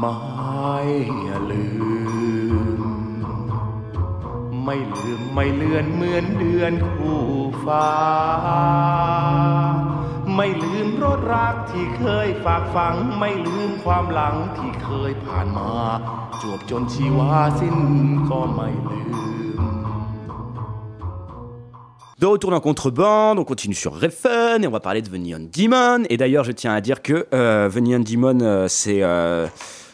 ไม่ลืม ไม่ลืมไม่เลือนเหมือนเดือนคู่ฟ้า ไม่ลืมรสรักที่เคยฝากฝัง ไม่ลืมความหลังที่เคยผ่านมา จวบจนชีวาสิ้นก็ไม่ลืม De retour dans Contrebande, on continue sur Refn et on va parler de The Neon Demon. Et d'ailleurs, je tiens à dire que euh, Demon, euh, c'est euh,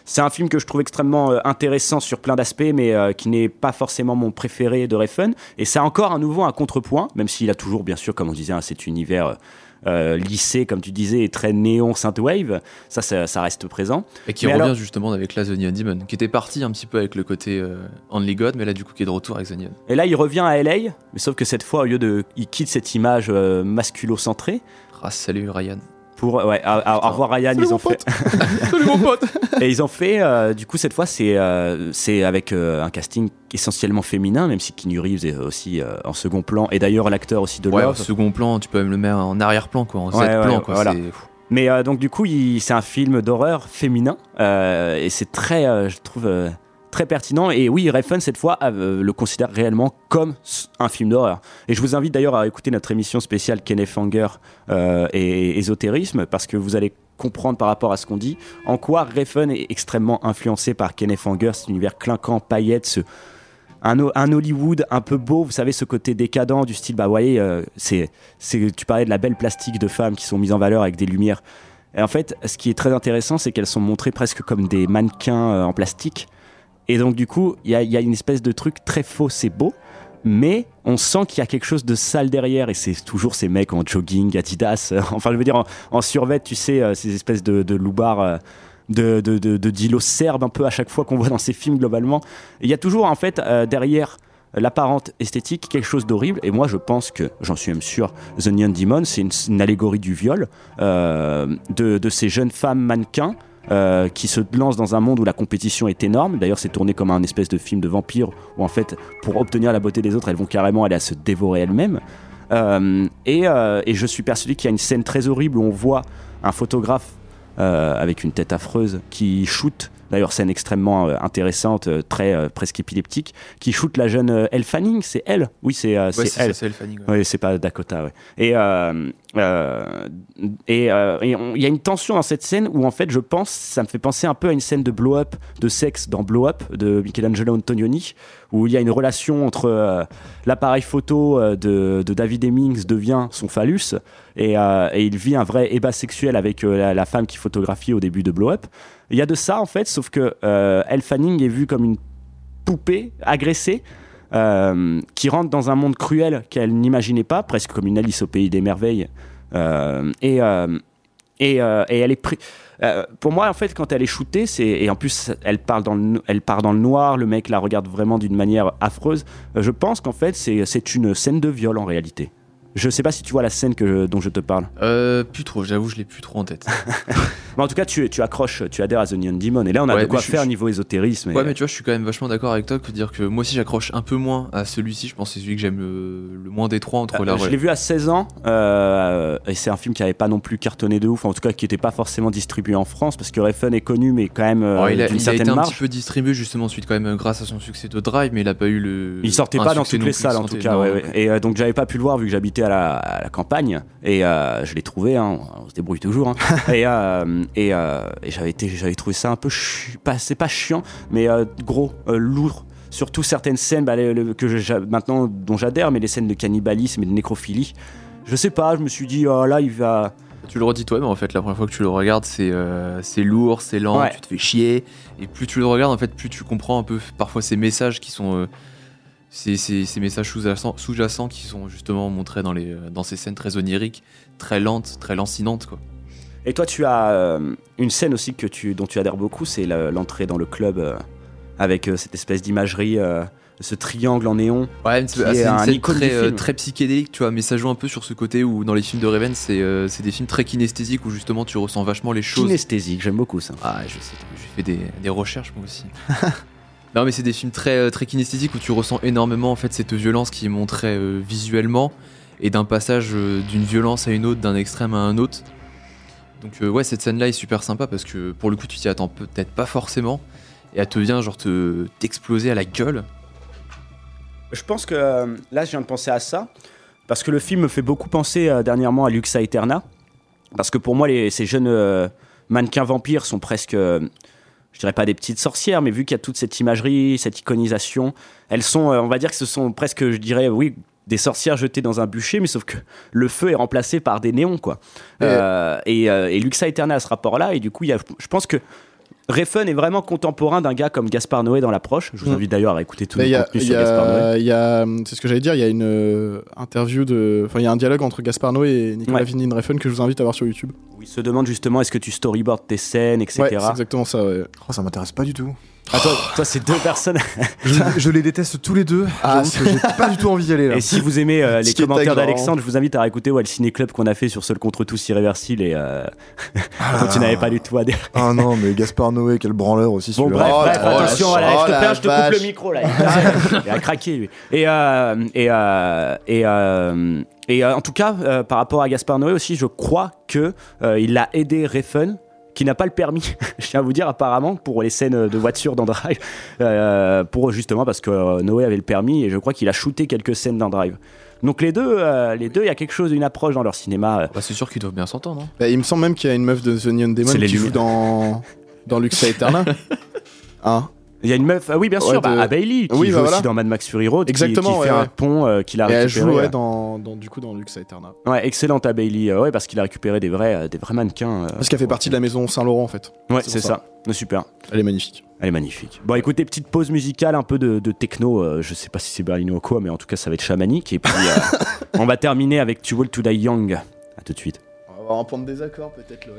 c'est un film que je trouve extrêmement euh, intéressant sur plein d'aspects, mais qui n'est pas forcément mon préféré de Refn. Et c'est encore à nouveau un contrepoint, même s'il a toujours, bien sûr, comme on disait, hein, cet univers euh, lissé, comme tu disais, et très néon synthwave. Ça, ça, ça reste présent. Et qui Mais revient alors- justement avec la The Neon Demon, qui était parti un petit peu avec le côté euh, Only God, mais là du coup qui est de retour avec The Neon. Et là, il revient à LA, mais sauf que cette fois, au lieu de. Il quitte cette image euh, masculo-centrée. Ah, salut Ryan. Pour, ouais, à- à- au revoir Ryan, Salut, ils ont fait. [LAUGHS] Salut mon pote Et ils ont fait, euh, du coup, cette fois, c'est euh, c'est avec euh, un casting essentiellement féminin, même si Keanu Reeves est aussi euh, en second plan. Et d'ailleurs, l'acteur aussi de Ouais, Love. second plan, tu peux même le mettre en arrière-plan, quoi, en Ouais, Z-plan, ouais, quoi. voilà. Mais euh, donc, du coup, c'est un film d'horreur féminin. euh, et c'est très, euh, je trouve, euh, très pertinent. Et oui, Refn, cette fois, euh, le considère réellement comme un film d'horreur. Et je vous invite d'ailleurs à écouter notre émission spéciale Kenneth euh, et ésotérisme, parce que vous allez comprendre par rapport à ce qu'on dit en quoi Refn est extrêmement influencé par Kenneth Anger, cet univers clinquant, paillettes, ce, un, Ho- un Hollywood un peu beau, vous savez, ce côté décadent du style, bah, voyez, euh, c'est, c'est, tu parlais de la belle plastique de femmes qui sont mises en valeur avec des lumières. Et en fait, ce qui est très intéressant, c'est qu'elles sont montrées presque comme des mannequins en plastique. Et donc, du coup, il y a, une espèce de truc très faux, c'est beau, mais on sent qu'il y a quelque chose de sale derrière. Et c'est toujours ces mecs en jogging, Adidas, euh, [LAUGHS] enfin, je veux dire, en, survêt, tu sais, euh, ces espèces de, de loupards. euh, de, de, de, serbes un peu à chaque fois qu'on voit dans ces films globalement. Il y a toujours en fait derrière l'apparente esthétique quelque chose d'horrible et moi je pense que j'en suis même sûr The Neon Demon c'est une, allégorie du viol de ces jeunes femmes mannequins euh, qui se lancent dans un monde où la compétition est énorme. D'ailleurs, c'est tourné comme un espèce de film de vampire où, en fait, pour obtenir la beauté des autres, elles vont carrément aller à se dévorer elles-mêmes. Euh, et, euh, et je suis persuadé qu'il y a une scène très horrible où on voit un photographe avec une tête affreuse qui shoot. D'ailleurs, scène extrêmement euh, intéressante, euh, très euh, presque épileptique, qui shoot la jeune Elle Fanning. C'est elle? Oui, c'est Ouais, ça, elle. c'est Elle Fanning, ouais. Oui, c'est pas Dakota. Ouais. Et euh, et euh, il y a une tension dans cette scène où en fait, je pense, ça me fait penser un peu à une scène de blow up, de sexe dans Blow Up de Michelangelo Antonioni, où il y a une relation entre euh, l'appareil photo de, de David Hemmings devient son phallus et, et il vit un vrai ébat sexuel avec la, la femme qui photographie au début de Blow Up. Il y a de ça en fait, sauf que euh, Elle Fanning est vue comme une poupée agressée euh, qui rentre dans un monde cruel qu'elle n'imaginait pas, presque comme une Alice au pays des merveilles. Euh, et, euh, et, elle est pris. euh, pour moi, en fait, quand elle est shootée, et en plus elle parle dans elle part dans le noir. Le mec la regarde vraiment d'une manière affreuse. Je pense qu'en fait, c'est une scène de viol en réalité. Je sais pas si tu vois la scène que, dont je te parle. Euh, plus trop, j'avoue, je l'ai plus trop en tête. [LAUGHS] Mais en tout cas, tu, tu accroches, tu adhères à The Neon Demon. Et là, on a Ouais, de quoi faire je- niveau ésotérisme. et- Ouais, mais tu vois, je suis quand même vachement d'accord avec toi que dire que moi aussi j'accroche un peu moins à celui-ci. Je pense que c'est celui que j'aime le, le moins des trois entre Euh, la. je l'ai vu à 16 ans euh, et c'est un film qui avait pas non plus cartonné de ouf, en tout cas qui était pas forcément distribué en France parce que Refn est connu mais quand même euh, Alors, il a, d'une il a été un petit peu distribué justement suite quand même grâce à son succès de Drive, mais il a pas eu le. Il sortait pas dans toutes les salles en tout cas, et euh, donc j'avais pas pu le voir vu que j'habitais à la, à la campagne et euh, je l'ai trouvé, hein, on se débrouille toujours, hein. [LAUGHS] et, euh, et, euh, et j'avais été, j'avais trouvé ça un peu, chi- pas, c'est pas chiant, mais euh, gros, euh, lourd. Surtout certaines scènes bah, le- que je- maintenant dont j'adhère, mais les scènes de cannibalisme et de nécrophilie. Je sais pas, je me suis dit, oh, là il va. Tu le redis toi, mais en fait, la première fois que tu le regardes, c'est euh, c'est lourd, c'est lent, Ouais. tu te fais chier. Et plus tu le regardes, en fait, plus tu comprends un peu parfois ces messages qui sont. euh, ces, ces- ces messages sous-jacents qui sont justement montrés dans, les, euh, dans ces scènes très oniriques, très lentes, très lancinantes, quoi. Et toi, tu as euh, une scène aussi que tu, dont tu adhères beaucoup, c'est l'entrée dans le club euh, avec euh, cette espèce d'imagerie, ce triangle en néon. Ouais, c'est ah, une un scène très, psychédélique, tu vois, mais ça joue un peu sur ce côté où dans les films de Raven, c'est c'est des films très kinesthésiques où justement tu ressens vachement les choses. Kinesthésique, j'aime beaucoup ça. Ah, je sais, j'ai fait des, des recherches moi aussi. [LAUGHS] non, mais c'est des films très, euh, très kinesthésiques où tu ressens énormément en fait cette violence qui est montrée euh, visuellement et d'un passage euh, d'une violence à une autre, d'un extrême à un autre. Donc ouais, cette scène-là est super sympa parce que pour le coup tu t'y attends peut-être pas forcément et elle te vient genre te t'exploser à la gueule. Je pense que là, je viens de penser à ça parce que le film me fait beaucoup penser dernièrement à Luxa Eterna. Parce que pour moi, ces jeunes mannequins vampires sont presque, je dirais pas des petites sorcières, mais vu qu'il y a toute cette imagerie, cette iconisation, elles sont, euh, on va dire que ce sont presque, je dirais, oui, des sorcières jetées dans un bûcher, mais sauf que le feu est remplacé par des néons, quoi. Euh, et, euh, et Luxa Eterna a ce rapport-là, et du coup, il y a, je pense que Refn est vraiment contemporain d'un gars comme Gaspard Noé dans l'approche. Je vous Mm. invite d'ailleurs à écouter tout le contenu sur Gaspard Noé. a, il y a- c'est ce que j'allais dire, il y a une euh, interview de, enfin il y a un dialogue entre Gaspar Noé et Nicolas Ouais. Winding Refn que je vous invite à voir sur YouTube. Où il se demande justement est-ce que tu storyboard tes scènes, etc. Ouais, c'est exactement ça. Ouais. Oh, ça m'intéresse pas du tout. Ah, toi, c'est deux personnes. Je, je les déteste tous les deux. Ah, j'ai pas du tout envie d'y aller là. Et si vous aimez euh, les commentaires d'Alexandre, je vous invite à réécouter ouais, le ciné-club qu'on a fait sur Seul contre tous irréversible et euh, [LAUGHS] dont tu n'avais pas du tout adhéré. Ah non, mais Gaspard Noé, quel branleur aussi. Bon, bref, Oh bref, oh attention, je te la perds, je te coupe le micro là. Il a, craqué lui. Et, euh, et, euh, et, euh, et euh, en tout cas, euh, par rapport à Gaspard Noé aussi, je crois que euh, il a aidé Refn qui n'a pas le permis, [LAUGHS] je tiens à vous dire apparemment pour les scènes de voiture dans Drive, euh, pour justement parce que euh, Noé avait le permis et je crois qu'il a shooté quelques scènes dans Drive. Donc les deux, euh, les deux, il y a quelque chose, une approche dans leur cinéma. euh, Bah, c'est sûr qu'ils doivent bien s'entendre. hein. Bah, il me semble même qu'il y a une meuf de The Neon Demon C'est les qui joue lumières. dans, dans Luxa Eterna. [LAUGHS] Hein Il y a une meuf, ah oui bien Ouais, sûr, bah, à Bailey, qui Oui, joue bah, aussi dans Mad Max Fury Road, Exactement, qui, ouais, fait un pont euh, qu'il a Et elle récupéré. joue ouais, euh, dans, dans, du coup, dans Luxa Eterna. Ouais, excellente à Bailey, euh, ouais, parce qu'il a récupéré des vrais, euh, des vrais mannequins. euh, Parce qu'elle fait partie de la maison Saint-Laurent en fait. Ouais, c'est ça. Super. Elle est magnifique. Elle est magnifique. Bon, écoutez, petite pause musicale, un peu de, de techno. euh, je sais pas si c'est berlinois ou quoi, mais en tout cas, ça va être chamanique. Et puis, euh, [LAUGHS] on va terminer avec Too Old to Die Young. À tout de suite. On va avoir un point de désaccord peut-être, Loan.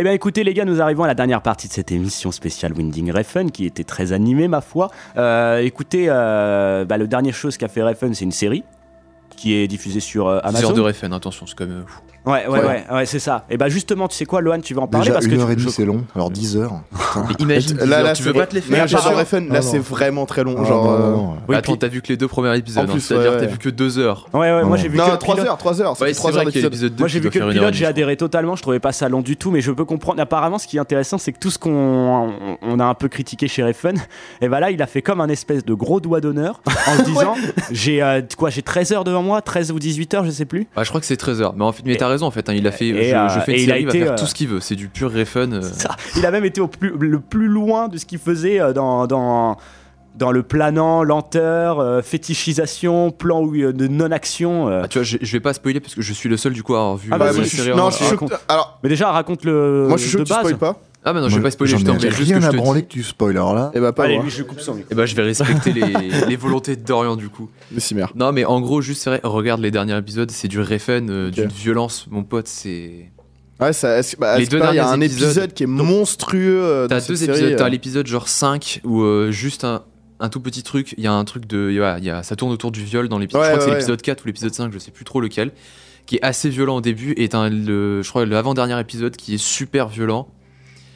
Eh bien, écoutez, les gars, nous arrivons à la dernière partie de cette émission spéciale Winding Refn, qui était très animée, ma foi. Euh, écoutez, euh, bah, le dernier chose qu'a fait Refn, c'est une série qui est diffusée sur euh, 10 Amazon. heures de Refn, attention, c'est quand même. fou. Ouais, ouais, Ouais. ouais, ouais, c'est ça. Et bah, justement, tu sais quoi, Lohan, tu vas en parler Déjà, parce que une tu- heure et demie, je- c'est long. Alors 10 heures. Mais imagine, Là, 10 là, heures, tu veux c'est- pas te les Mais faire part genre- Refn, Ah là non. c'est vraiment très long. Ah, genre, non, euh, non, non. Oui, Attends, puis- t'as vu que les deux premiers épisodes, En hein, plus, c'est-à-dire ouais, t'as ouais. vu que 2 heures. Ouais, ouais, moi Non. j'ai vu Non, que le 3 pilote- heures, 3 heures. ça Ouais, fait c'est 3 vrai heures qu'il y a d'épisode. l'épisode 2 Moi j'ai qui vu doit que faire le une heure et pilote, j'ai demie, adhéré totalement, je trouvais pas ça long du tout, mais je peux comprendre. Apparemment, ce qui est intéressant, c'est que tout ce qu'on on- on a un peu critiqué chez Refn, et bah là, il a fait comme un espèce de gros doigt d'honneur en se [LAUGHS] disant j'ai euh, quoi, j'ai 13 heures devant moi, 13 ou 18 heures, je sais plus. Ah, je crois que c'est 13 heures. Mais en fait, mais t'as raison en fait. hein, il a fait. et, je, euh, je fais il a série, il va été, faire euh, tout ce qu'il veut. C'est du pur refun. euh. Ça, il a même été au plus, le plus loin de ce qu'il faisait euh, dans, dans, dans le planant, lenteur, euh, fétichisation, plan où, euh, de non-action. euh. Ah, tu vois, je, je vais pas spoiler parce que je suis le seul du coup à avoir vu Ah, bah, la je série. Non, je que- Alors, Mais déjà, raconte le. moi je suis chaud tu spoil pas. Ah, bah non, je vais pas spoiler, je t'en prie, rien à branler que tu spoil. Alors là, Et bah pas Allez, moi. lui, je coupe son micro. Et bah, je vais respecter les, [LAUGHS] les volontés de Dorian du coup. Mais si merde. Non, mais en gros, juste, c'est vrai, regarde les derniers épisodes, c'est du refun, euh, Ok. d'une violence, mon pote, c'est. Ouais, ça, est-ce- bah, Les c'est deux pas, il y a un épisodes- épisode qui est monstrueux. euh, dans T'as cette deux série, épisodes, euh. t'as l'épisode genre 5 où euh, juste un, un tout petit truc, il y a un truc de. voilà, il y a, ça tourne autour du viol dans l'épisode. Ouais, je crois que ouais, c'est l'épisode 4 ou l'épisode 5, je sais plus trop lequel, qui est assez violent au début et t'as le, je crois l'avant-dernier épisode qui est super violent.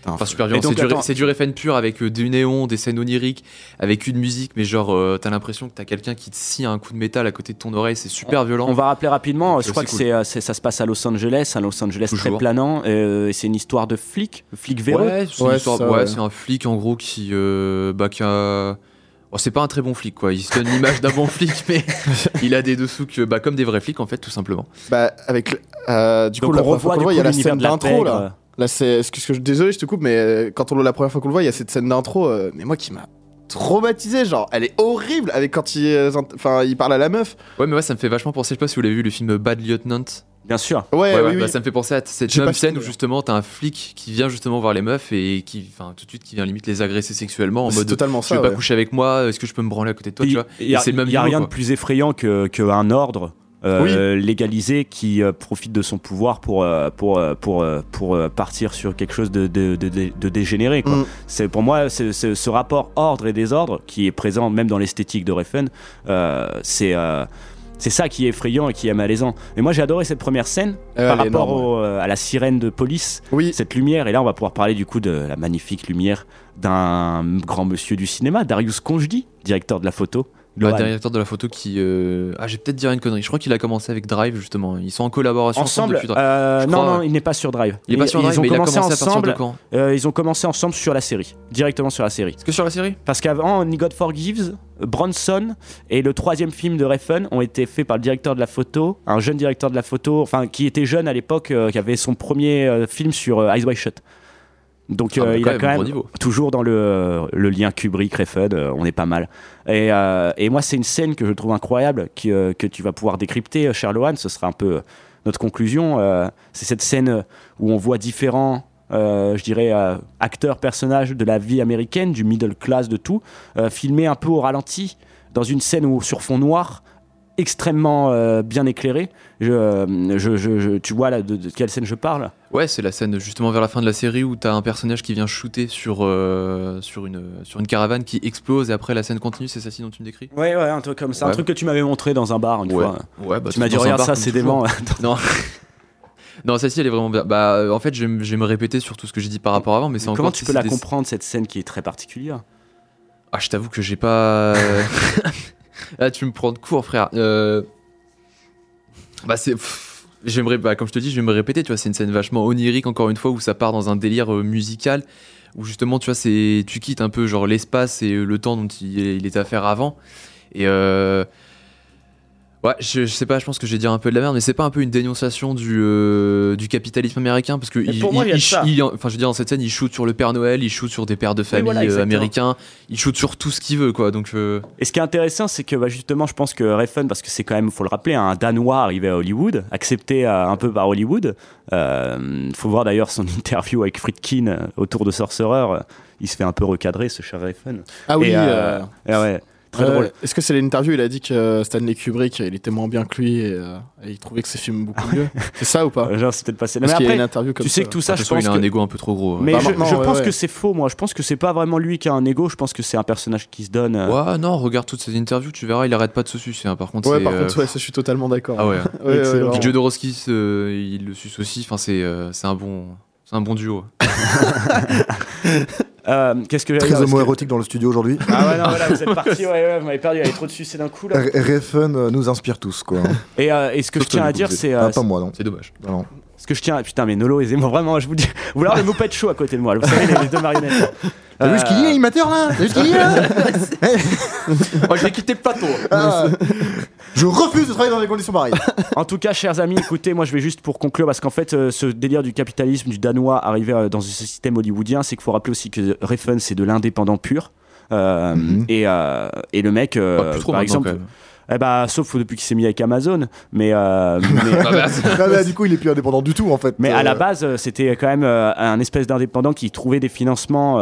Enfin, super violent. Et donc, C'est du, attends. c'est du refn pur avec euh, du néon, des scènes oniriques, avec une musique, mais genre, euh, t'as l'impression que t'as quelqu'un qui te scie un coup de métal à côté de ton oreille, c'est super violent. On va rappeler rapidement, je crois que c'est, euh, ça se passe à Los Angeles, un Los Angeles très planant, euh, et c'est une histoire de flic, flic véreux. Ouais, c'est une Ouais, ouais, un flic en gros qui, euh, bah, qui a. C'est pas un très bon flic quoi, il se donne l'image d'un bon flic, mais il a des dessous que, bah, comme des vrais flics en fait, tout simplement. Bah, avec. euh, du Donc coup, la on première fois revoit il y a la scène de la d'intro là. Euh. Là, c'est. je- Désolé, je te coupe, mais euh, quand on la première fois qu'on le voit, il y a cette scène d'intro, euh, mais moi qui m'a traumatisé, genre, elle est horrible avec quand il, euh, enfin, il parle à la meuf. Ouais, mais ouais, ça me fait vachement penser, je sais pas si vous l'avez vu le film Bad Lieutenant. Bien sûr. Ouais, Ouais, oui, ouais, oui. bah, ça me fait penser à cette même pas scène fini, où justement t'as un flic qui vient justement voir les meufs et qui, enfin, tout de suite qui vient limite les agresser sexuellement en mode. totalement Tu ça. veux pas ouais. coucher avec moi Est-ce que je peux me branler à côté de toi, tu vois? Il y le même il y a niveau, rien quoi. de plus effrayant que qu'un ordre euh, légalisé qui euh, profite de son pouvoir pour euh, pour pour pour partir sur quelque chose de de, de, dégénéré quoi. Mm. C'est pour moi c'est c'est ce rapport ordre et désordre qui est présent même dans l'esthétique de Refn. c'est c'est ça qui est effrayant et qui est malaisant. Et moi j'ai adoré cette première scène Euh, par rapport au- euh, à la sirène de police. Oui. Cette lumière et là on va pouvoir parler du coup de la magnifique lumière d'un grand monsieur du cinéma, Darius Konjdi, directeur de la photo. Le Lohan. directeur de la photo qui. euh, Ah, j'ai peut-être dire une connerie. Je crois qu'il a commencé avec Drive justement. Ils sont en collaboration ensemble. depuis Drive. euh, non, non, il n'est pas sur Drive. Il est pas sur Drive, ils ont mais il a commencé commencé à partir de ensemble. quand euh, ils ont commencé ensemble sur la série, directement sur la série. Est-ce que sur la série? Parce qu'avant, Only God Forgives, Bronson et le troisième film de Refn ont été faits par le directeur de la photo, un jeune directeur de la photo, enfin qui était jeune à l'époque, euh, qui avait son premier euh, film sur Eyes Wide Shut. Donc Ah, euh, bah, il a quand même toujours dans le, le lien Kubrick Refn, euh, on est pas mal. Et, euh, et moi c'est une scène que je trouve incroyable qui, euh, que tu vas pouvoir décrypter, euh, cher Lohan, ce sera un peu euh, notre conclusion. euh, c'est cette scène euh, où on voit différents euh, je dirais, euh, acteurs, personnages de la vie américaine, du middle class, de tout, euh, filmés un peu au ralenti, dans une scène où, sur fond noir, extrêmement euh, bien éclairé. Je, euh, je- je- je- tu vois là de, de quelle scène je parle? Ouais, c'est la scène justement vers la fin de la série où t'as un personnage qui vient shooter sur, euh, sur, une, sur une caravane qui explose et après la scène continue, c'est ça ci dont tu me décris? Ouais, ouais, un truc comme ça. Un truc que tu m'avais montré dans un bar une Ouais. fois. Ouais, bah, tu m'as dit, regarde bar, ça, c'est dément. [LAUGHS] non. non, celle-ci elle est vraiment bien. Bah, euh, en fait, je vais, me- je vais me répéter sur tout ce que j'ai dit par rapport à avant, mais c'est Comment tu peux la des- comprendre, cette scène qui est très particulière? Ah, je t'avoue que j'ai pas. Là, [LAUGHS] tu me prends de court, frère. Euh, Bah, c'est. J'aimerais, bah, comme je te dis, je vais me répéter, tu vois, c'est une scène vachement onirique, encore une fois, où ça part dans un délire euh, musical, où justement, tu vois, c'est, tu quittes un peu genre l'espace et le temps dont il, il était à faire avant. Et euh, Ouais, je, je sais pas, je pense que je vais dire un peu de la merde, mais c'est pas un peu une dénonciation du, euh, du capitalisme américain Parce que il, pour moi, il y a de ça. il- enfin, je veux dire, dans cette scène, il shoot sur le Père Noël, il shoot sur des pères de famille voilà, euh, américains, il shoot sur tout ce qu'il veut, quoi. Donc, euh, Et ce qui est intéressant, c'est que bah, justement, je pense que Refn, parce que c'est quand même, faut le rappeler, un Danois arrivé à Hollywood, accepté euh, un peu par Hollywood. Euh, faut voir d'ailleurs son [LAUGHS] interview avec Friedkin autour de Sorcerer. Il se fait un peu recadrer, ce cher Refn. Ah oui, Et, euh, et ouais, très Euh, drôle. Est-ce que c'est l'interview Il a dit que Stanley Kubrick, il était moins bien que lui et, euh, et il trouvait que ses films beaucoup mieux. [LAUGHS] c'est ça ou pas? Genre, c'est peut-être passé. Parce Mais y a après, une interview comme tu sais ça. que tout ça, je pense il a que... un ego un peu trop gros. Mais Bah, je, maintenant, je ouais, pense ouais. que c'est faux, moi. Je pense que c'est pas vraiment lui qui a un ego. Je pense que c'est un personnage qui se donne. euh, Ouais, non, regarde toutes ces interviews, tu verras, il arrête pas de se sucer. hein. Par contre, Ouais, par euh, contre, ouais, ça, je suis totalement d'accord. Ah ouais. [LAUGHS] Puis Jodorowsky, euh, il le suce aussi. Enfin, c'est euh, c'est un bon, c'est un bon duo. [LAUGHS] euh, Qu'est-ce que Très Parce que- homo-érotique dans le studio aujourd'hui. Ah ouais, non, voilà, vous êtes parti. [LAUGHS] Ouais, ouais, vous m'avez perdu. Il y avait trop de sucer d'un coup là. R- Refn euh, nous inspire tous, quoi. [LAUGHS] Et, euh, et ce que Sauf je tiens à dire, c'est. Ah, pas moi, non. C'est dommage. Non. Ce que je tiens, putain, mais Nolo, aisez-moi vraiment, je vous dis, vous voulez avoir le Muppet Show à côté de moi, là, vous savez, les, les deux marionnettes. T'as vu ce qu'il dit, l'animateur, là? T'as vu ce qu'il dit, là? [LAUGHS] Oh, j'ai quitté le plateau. Ah, Je refuse de travailler dans des conditions pareilles. [LAUGHS] En tout cas, chers amis, écoutez, moi je vais juste pour conclure, parce qu'en fait, euh, ce délire du capitalisme du danois arrivé euh, dans ce système hollywoodien, c'est qu'il faut rappeler aussi que Refn, c'est de l'indépendant pur. Euh, Mhm. et, euh, et le mec, euh, Pas plus trop par exemple, quand même. eh bah, sauf depuis qu'il s'est mis avec Amazon, mais, euh, [LAUGHS] mais, bah, bah, du coup, il est plus indépendant du tout, en fait. Mais à la base, c'était quand même euh, un espèce d'indépendant qui trouvait des financements.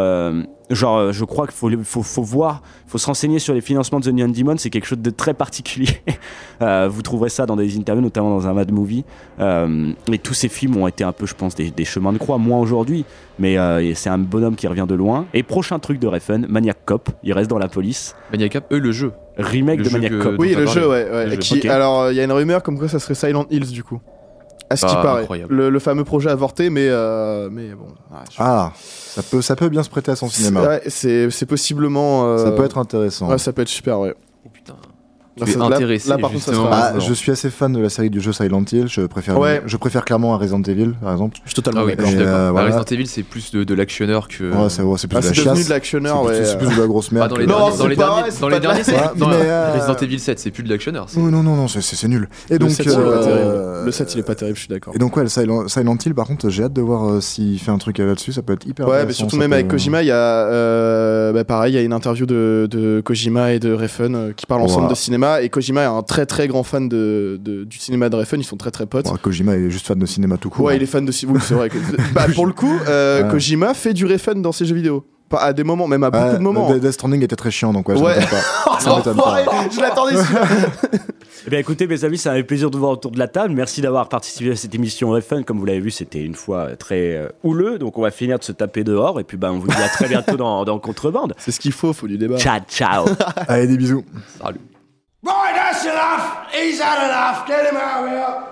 Genre, euh, je crois qu'il faut, faut, faut voir, faut se renseigner sur les financements de The Neon Demon. C'est quelque chose de très particulier. [LAUGHS] Euh, vous trouverez ça dans des interviews, notamment dans un Mad Movie. Euh, et tous ces films ont été un peu, je pense, des, des chemins de croix, moins aujourd'hui. Mais euh, c'est un bonhomme qui revient de loin. Et prochain truc de Refn, Maniac Cop. Il reste dans la police. Maniac Cap, eux, le jeu. Remake Le de jeu Maniac que- Cop. Oui, le jeu, ouais. ouais. Le jeu, Qui-. Alors, il y a une rumeur comme quoi ça serait Silent Hills, du coup. À ce qui Ah, paraît. Le, le fameux projet avorté, mais, euh, mais bon. ouais, je- Ah, ça peut, ça peut bien se prêter à son cinéma. ouais, c'est c'est possiblement. euh, Ça peut être intéressant. Ouais, ça peut être super, ouais. Putain. Là, Tu es ça- là- intéressé, là, par contre, ça justement. sera- Ah, je suis assez fan de la série du jeu Silent Hill. Je préfère, Ouais. je préfère clairement à Resident Evil, par exemple. Je suis totalement Ah oui, d'accord. euh, voilà. Resident Evil, c'est plus de, de l'actionneur que. Ouais, c'est ouais, plus Ah, de la c'est devenu chiasse. de l'actionneur, C'est ouais. plus- c'est plus de la grosse merde. dans les Non, derniers, c'est dans les pas derniers, dans les derniers, dans euh, Resident Evil 7, c'est plus de l'actionneur. non, non, non, c'est- nul. Et Le donc, 7, il est pas euh, terrible. Le 7, il est pas terrible, je suis d'accord. Et donc ouais, le Silent, Silent Hill, par contre, j'ai hâte de voir euh, s'il fait un truc là-dessus. Ça peut être hyper. Ouais, mais intéressant, surtout même avec Kojima, il y a bah, pareil, il y a une interview de, Kojima et de Refn qui parlent ensemble de cinéma et Kojima est un très très grand fan de, du cinéma de Refn, ils sont très très potes. Kojima est juste fan de cinéma tout court. Ouais, hein. il est fan de cinéma, oui, c'est vrai. [LAUGHS] Bah, pour le coup. Euh, Kojima fait du Refn dans ses jeux vidéo à des moments, même à beaucoup de moments. Death Stranding était très chiant, donc ouais, ouais. [LAUGHS] je pas. pas. Je l'attendais. [LAUGHS] eh bien, écoutez, mes amis, ça un plaisir de vous voir autour de la table. Merci d'avoir participé à cette émission Fun. Comme vous l'avez vu, c'était une fois très euh, houleux, donc on va finir de se taper dehors. Et puis, ben, on vous dit à très bientôt dans, dans Contrebande. C'est ce qu'il faut, il faut du débat. Ciao, ciao. Allez, des bisous. Salut. Right, that's enough. He's had enough. Get him out of here.